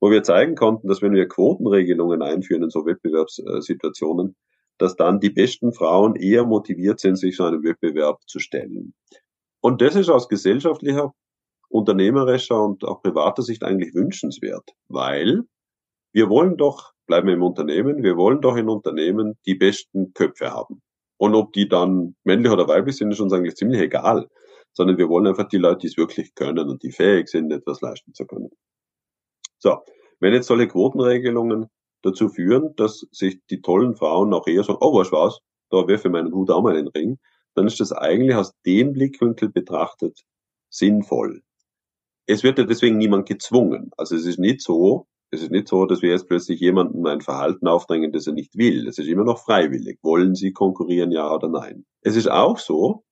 wo wir zeigen konnten, dass wenn wir Quotenregelungen einführen in so Wettbewerbssituationen, dass dann die besten Frauen eher motiviert sind, sich so einem Wettbewerb zu stellen. Und das ist aus gesellschaftlicher unternehmerischer und auch privater Sicht eigentlich wünschenswert, weil wir wollen doch, bleiben wir im Unternehmen, wir wollen doch in Unternehmen die besten Köpfe haben. Und ob die dann männlich oder weiblich sind, ist uns eigentlich ziemlich egal, sondern wir wollen einfach die Leute, die es wirklich können und die fähig sind, etwas leisten zu können. So, wenn jetzt solche Quotenregelungen dazu führen, dass sich die tollen Frauen auch eher sagen, oh, was war's, da werfe ich meinen Hut auch mal in den Ring, dann ist das eigentlich aus dem Blickwinkel betrachtet sinnvoll es wird ja deswegen niemand gezwungen. Also es ist nicht so, es ist nicht so, dass wir jetzt plötzlich jemandem ein Verhalten aufdrängen, das er nicht will. Es ist immer noch freiwillig. Wollen Sie konkurrieren, ja oder nein? Es ist auch so,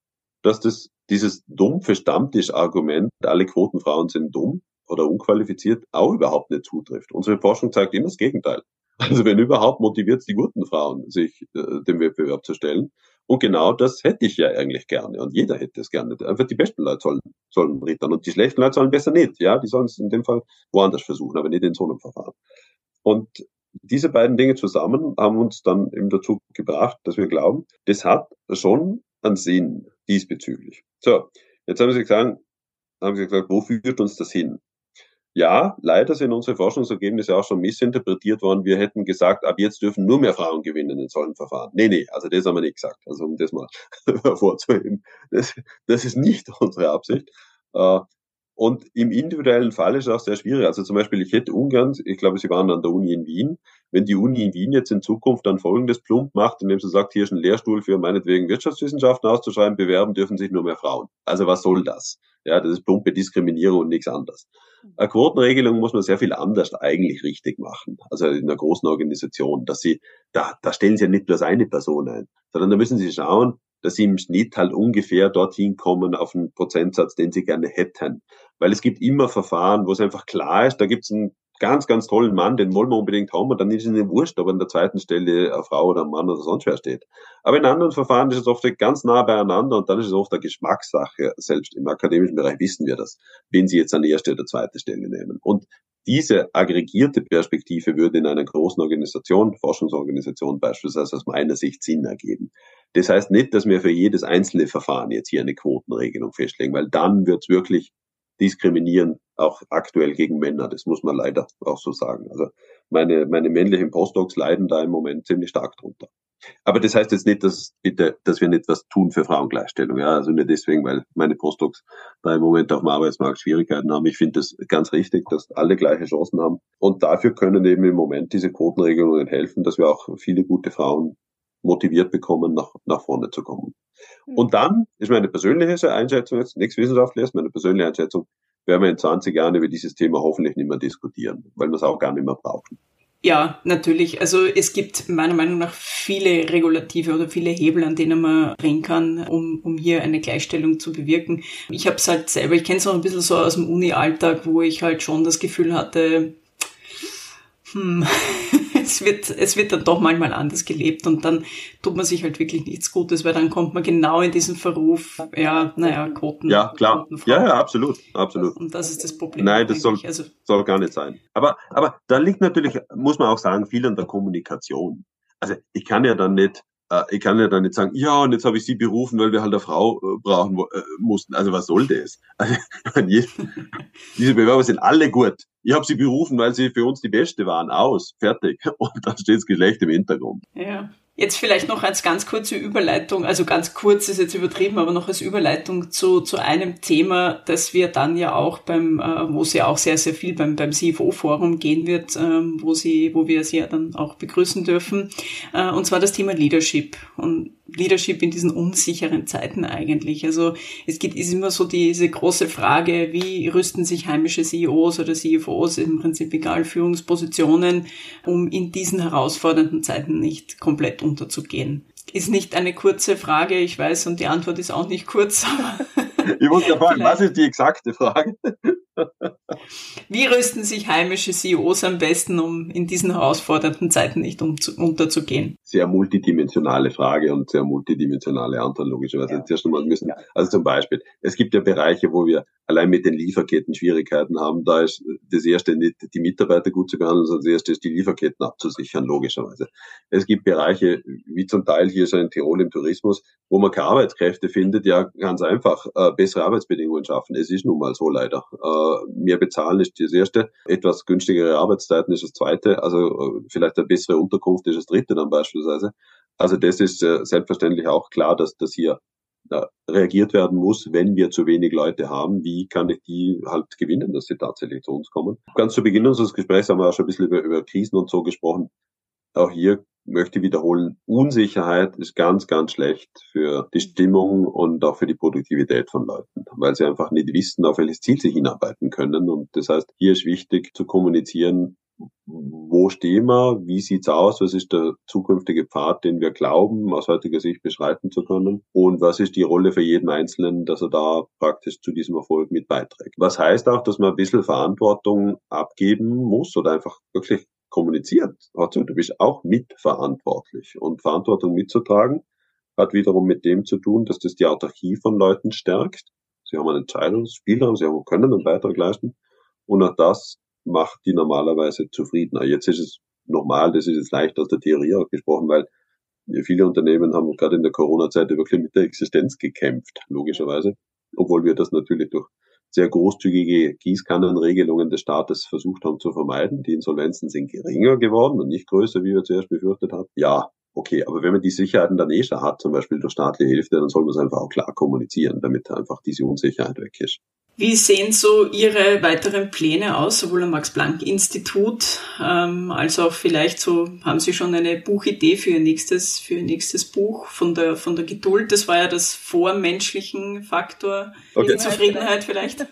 dass das, dieses dumpfe Stammtischargument, alle Quotenfrauen sind dumm oder unqualifiziert, auch überhaupt nicht zutrifft. Unsere Forschung zeigt immer das Gegenteil. Also wenn überhaupt motiviert es die guten Frauen, sich äh, dem Wettbewerb zu stellen. Und genau das hätte ich ja eigentlich gerne. Und jeder hätte es gerne. Einfach die besten Leute sollen, sollen rittern. Und die schlechten Leute sollen besser nicht. Ja, die sollen es in dem Fall woanders versuchen, aber nicht in so einem Verfahren. Und diese beiden Dinge zusammen haben uns dann eben dazu gebracht, dass wir glauben, das hat schon einen Sinn diesbezüglich. So, jetzt haben Sie gesagt, haben Sie gesagt, wo führt uns das hin? Ja, leider sind unsere Forschungsergebnisse auch schon missinterpretiert worden. Wir hätten gesagt, ab jetzt dürfen nur mehr Frauen gewinnen in solchen Verfahren. Nee, nee, also das haben wir nicht gesagt. Also um das mal <laughs> hervorzuheben. Das, das ist nicht <laughs> unsere Absicht. Und im individuellen Fall ist es auch sehr schwierig. Also zum Beispiel, ich hätte ungern, ich glaube, Sie waren an der Uni in Wien, wenn die Uni in Wien jetzt in Zukunft dann folgendes plump macht, indem sie sagt, hier ist ein Lehrstuhl für meinetwegen Wirtschaftswissenschaften auszuschreiben, bewerben dürfen sich nur mehr Frauen. Also was soll das? Ja, das ist plumpe Diskriminierung und nichts anderes. Eine Quotenregelung muss man sehr viel anders eigentlich richtig machen. Also in einer großen Organisation, dass sie, da, da stellen sie ja nicht bloß eine Person ein, sondern da müssen sie schauen, dass sie im Schnitt halt ungefähr dorthin kommen auf einen Prozentsatz, den sie gerne hätten. Weil es gibt immer Verfahren, wo es einfach klar ist, da gibt es einen ganz, ganz tollen Mann, den wollen wir unbedingt haben und dann ist es ihnen wurscht, ob an der zweiten Stelle eine Frau oder ein Mann oder sonst wer steht. Aber in anderen Verfahren ist es oft ganz nah beieinander und dann ist es oft eine Geschmackssache. Selbst im akademischen Bereich wissen wir das, wenn Sie jetzt an erste oder zweite Stelle nehmen. Und diese aggregierte Perspektive würde in einer großen Organisation, Forschungsorganisation beispielsweise aus meiner Sicht Sinn ergeben. Das heißt nicht, dass wir für jedes einzelne Verfahren jetzt hier eine Quotenregelung festlegen, weil dann wird es wirklich diskriminieren, auch aktuell gegen Männer. Das muss man leider auch so sagen. Also meine, meine männlichen Postdocs leiden da im Moment ziemlich stark drunter. Aber das heißt jetzt nicht, dass bitte, dass wir nicht was tun für Frauengleichstellung. Ja, also nicht deswegen, weil meine Postdocs da im Moment auf dem Arbeitsmarkt Schwierigkeiten haben. Ich finde das ganz richtig, dass alle gleiche Chancen haben. Und dafür können eben im Moment diese Quotenregelungen helfen, dass wir auch viele gute Frauen motiviert bekommen, nach, nach vorne zu kommen. Hm. Und dann ist meine persönliche Einschätzung jetzt, nichts wissenschaftliches, meine persönliche Einschätzung, werden wir in 20 Jahren über dieses Thema hoffentlich nicht mehr diskutieren, weil wir es auch gar nicht mehr brauchen. Ja, natürlich. Also es gibt meiner Meinung nach viele Regulative oder viele Hebel, an denen man drehen kann, um, um hier eine Gleichstellung zu bewirken. Ich habe es halt selber, ich kenne es auch ein bisschen so aus dem Uni-Alltag, wo ich halt schon das Gefühl hatte, hm, <laughs> es wird, es wird dann doch manchmal anders gelebt und dann tut man sich halt wirklich nichts Gutes, weil dann kommt man genau in diesen Verruf, ja, naja, Quoten. Ja, klar. Ja, ja, absolut, absolut. Und das ist das Problem. Nein, das soll, also, soll gar nicht sein. Aber, aber da liegt natürlich, muss man auch sagen, viel an der Kommunikation. Also ich kann ja dann nicht äh, ich kann ja dann nicht sagen, ja, und jetzt habe ich sie berufen, weil wir halt eine Frau äh, brauchen äh, mussten. Also was soll das? <laughs> Also, diese Bewerber sind alle gut. Ich habe sie berufen, weil sie für uns die Beste waren. Aus, fertig. <laughs> Und dann steht das Geschlecht im Hintergrund. Ja. Jetzt vielleicht noch als ganz kurze Überleitung, also ganz kurz ist jetzt übertrieben, aber noch als Überleitung zu, zu einem Thema, das wir dann ja auch beim, äh, wo es ja auch sehr, sehr viel beim, beim CFO-Forum gehen wird, ähm, wo sie, wo wir sie ja dann auch begrüßen dürfen, äh, und zwar das Thema Leadership. Und Leadership in diesen unsicheren Zeiten eigentlich. Also es gibt ist immer so diese große Frage, wie rüsten sich heimische CEOs oder CFOs, im Prinzip egal Führungspositionen, um in diesen herausfordernden Zeiten nicht komplett unterzugehen. Ist nicht eine kurze Frage, ich weiß, und die Antwort ist auch nicht kurz. <laughs> ich muss ja fragen, was ist die exakte Frage? Wie rüsten sich heimische CEOs am besten, um in diesen herausfordernden Zeiten nicht unterzugehen? Sehr multidimensionale Frage und sehr multidimensionale Antwort, logischerweise. Ja. Zuerst einmal müssen, also zum Beispiel, es gibt ja Bereiche, wo wir allein mit den Lieferketten Schwierigkeiten haben. Da ist das erste nicht die Mitarbeiter gut zu behandeln, sondern das erste ist die Lieferketten abzusichern, logischerweise. Es gibt Bereiche, wie zum Teil hier so in Tirol im Tourismus, wo man keine Arbeitskräfte findet, ja ganz einfach äh, bessere Arbeitsbedingungen schaffen. Es ist nun mal so leider. Äh, mehr bezahlen ist das erste, etwas günstigere Arbeitszeiten ist das zweite, also äh, vielleicht eine bessere Unterkunft ist das dritte dann beispielsweise. Also das ist äh, selbstverständlich auch klar, dass das hier äh, reagiert werden muss, wenn wir zu wenig Leute haben. Wie kann ich die halt gewinnen, dass sie tatsächlich zu uns kommen? Ganz zu Beginn unseres Gesprächs haben wir auch schon ein bisschen über, über Krisen und so gesprochen. Auch hier möchte wiederholen, Unsicherheit ist ganz, ganz schlecht für die Stimmung und auch für die Produktivität von Leuten, weil sie einfach nicht wissen, auf welches Ziel sie hinarbeiten können. Und das heißt, hier ist wichtig zu kommunizieren, wo stehen wir, wie sieht's aus, was ist der zukünftige Pfad, den wir glauben, aus heutiger Sicht beschreiten zu können und was ist die Rolle für jeden Einzelnen, dass er da praktisch zu diesem Erfolg mit beiträgt. Was heißt auch, dass man ein bisschen Verantwortung abgeben muss oder einfach wirklich kommuniziert. Also, du bist auch mitverantwortlich. Und Verantwortung mitzutragen hat wiederum mit dem zu tun, dass das die Autarkie von Leuten stärkt. Sie haben einen Entscheidungsspielraum, sie haben, können einen Beitrag leisten. Und auch das macht die normalerweise zufriedener. Jetzt ist es normal, das ist jetzt leicht aus der Theorie auch gesprochen, weil viele Unternehmen haben gerade in der Corona-Zeit wirklich mit der Existenz gekämpft, logischerweise. Obwohl wir das natürlich durch sehr großzügige Gießkannenregelungen des Staates versucht haben zu vermeiden. Die Insolvenzen sind geringer geworden und nicht größer, wie wir zuerst befürchtet haben. Ja, okay, aber wenn man die Sicherheiten dann eh schon hat, zum Beispiel durch staatliche Hilfe, dann soll man es einfach auch klar kommunizieren, damit einfach diese Unsicherheit weg ist. Wie sehen so Ihre weiteren Pläne aus, sowohl am Max-Planck-Institut ähm, als auch vielleicht so, haben Sie schon eine Buchidee für Ihr nächstes, für Ihr nächstes Buch von der, von der Geduld? Das war ja das vormenschlichen Faktor, okay. die Zufriedenheit vielleicht.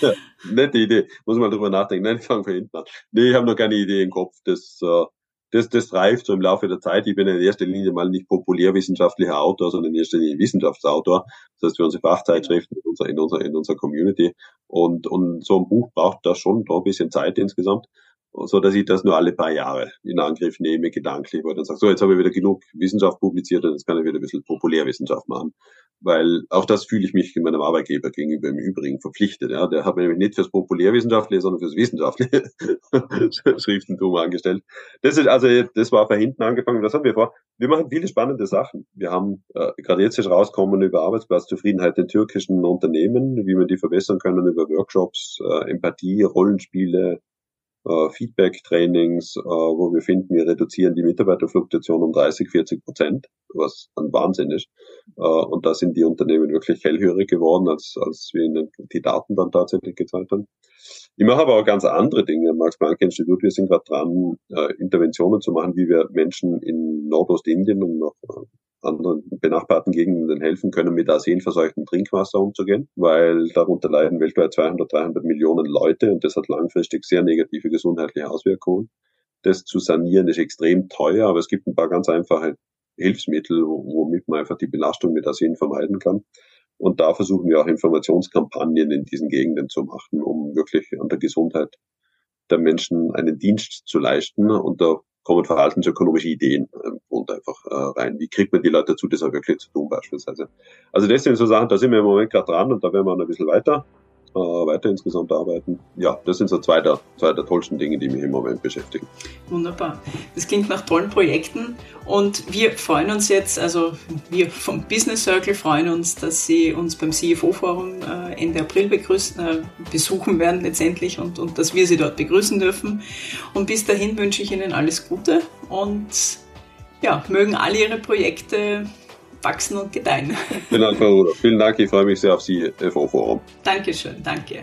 Ja, nette Idee, muss man drüber nachdenken. Nein, ich fange von hinten an. Nee, ich habe noch keine Idee im Kopf. Das, äh, das, das reift so im Laufe der Zeit. Ich bin in erster Linie mal nicht populärwissenschaftlicher Autor, sondern in erster Linie Wissenschaftsautor. Das heißt, für unsere Fachzeitschriften in unserer, in unserer, in unserer Community. Und, und so ein Buch braucht da schon da ein bisschen Zeit insgesamt. So dass ich das nur alle paar Jahre in Angriff nehme, gedanklich, wo ich dann sage, so, jetzt habe ich wieder genug Wissenschaft publiziert und jetzt kann ich wieder ein bisschen Populärwissenschaft machen. Weil auch das fühle ich mich meinem Arbeitgeber gegenüber im Übrigen verpflichtet. Ja. Der hat mich nämlich nicht fürs Populärwissenschaftliche, sondern fürs Wissenschaftliche <laughs> Schriftentum angestellt. Das ist also, das war von hinten angefangen. Was haben wir vor? Wir machen viele spannende Sachen. Wir haben äh, gerade jetzt ist rauskommen über Arbeitsplatzzufriedenheit in türkischen Unternehmen, wie man die verbessern können über Workshops, äh, Empathie, Rollenspiele, äh, Feedback-Trainings, äh, wo wir finden, wir reduzieren die Mitarbeiterfluktuation um 30, 40 Prozent, was ein Wahnsinn ist. Äh, und da sind die Unternehmen wirklich hellhörig geworden, als, als wir ihnen die Daten dann tatsächlich gezeigt haben. Ich mache aber auch ganz andere Dinge Max-Planck-Institut. Wir sind gerade dran, äh, Interventionen zu machen, wie wir Menschen in Nordostindien und noch äh, anderen benachbarten Gegenden helfen können, mit arsenverseuchtem Trinkwasser umzugehen, weil darunter leiden weltweit 200, 300 Millionen Leute und das hat langfristig sehr negative gesundheitliche Auswirkungen. Das zu sanieren ist extrem teuer, aber es gibt ein paar ganz einfache Hilfsmittel, womit man einfach die Belastung mit Arsen vermeiden kann. Und da versuchen wir auch Informationskampagnen in diesen Gegenden zu machen, um wirklich an der Gesundheit der Menschen einen Dienst zu leisten. Und da kommen verhaltensökonomische Ideen ähm, und einfach äh, rein. Wie kriegt man die Leute dazu, das auch wirklich zu tun beispielsweise? Also das sind so Sachen, da sind wir im Moment gerade dran und da werden wir noch ein bisschen weiter äh, weiter insgesamt arbeiten. Ja, das sind so zwei der, zwei der tollsten Dinge, die mich im Moment beschäftigen. Wunderbar. Das klingt nach tollen Projekten und wir freuen uns jetzt, also wir vom Business Circle freuen uns, dass Sie uns beim CFO-Forum äh, Ende April begrüßen, äh, besuchen werden letztendlich und, und dass wir Sie dort begrüßen dürfen. Und bis dahin wünsche ich Ihnen alles Gute und ja, mögen alle Ihre Projekte wachsen und gedeihen. Vielen Dank, Frau Rudolph. Vielen Dank, ich freue mich sehr auf Sie, FO-Forum. Dankeschön, danke.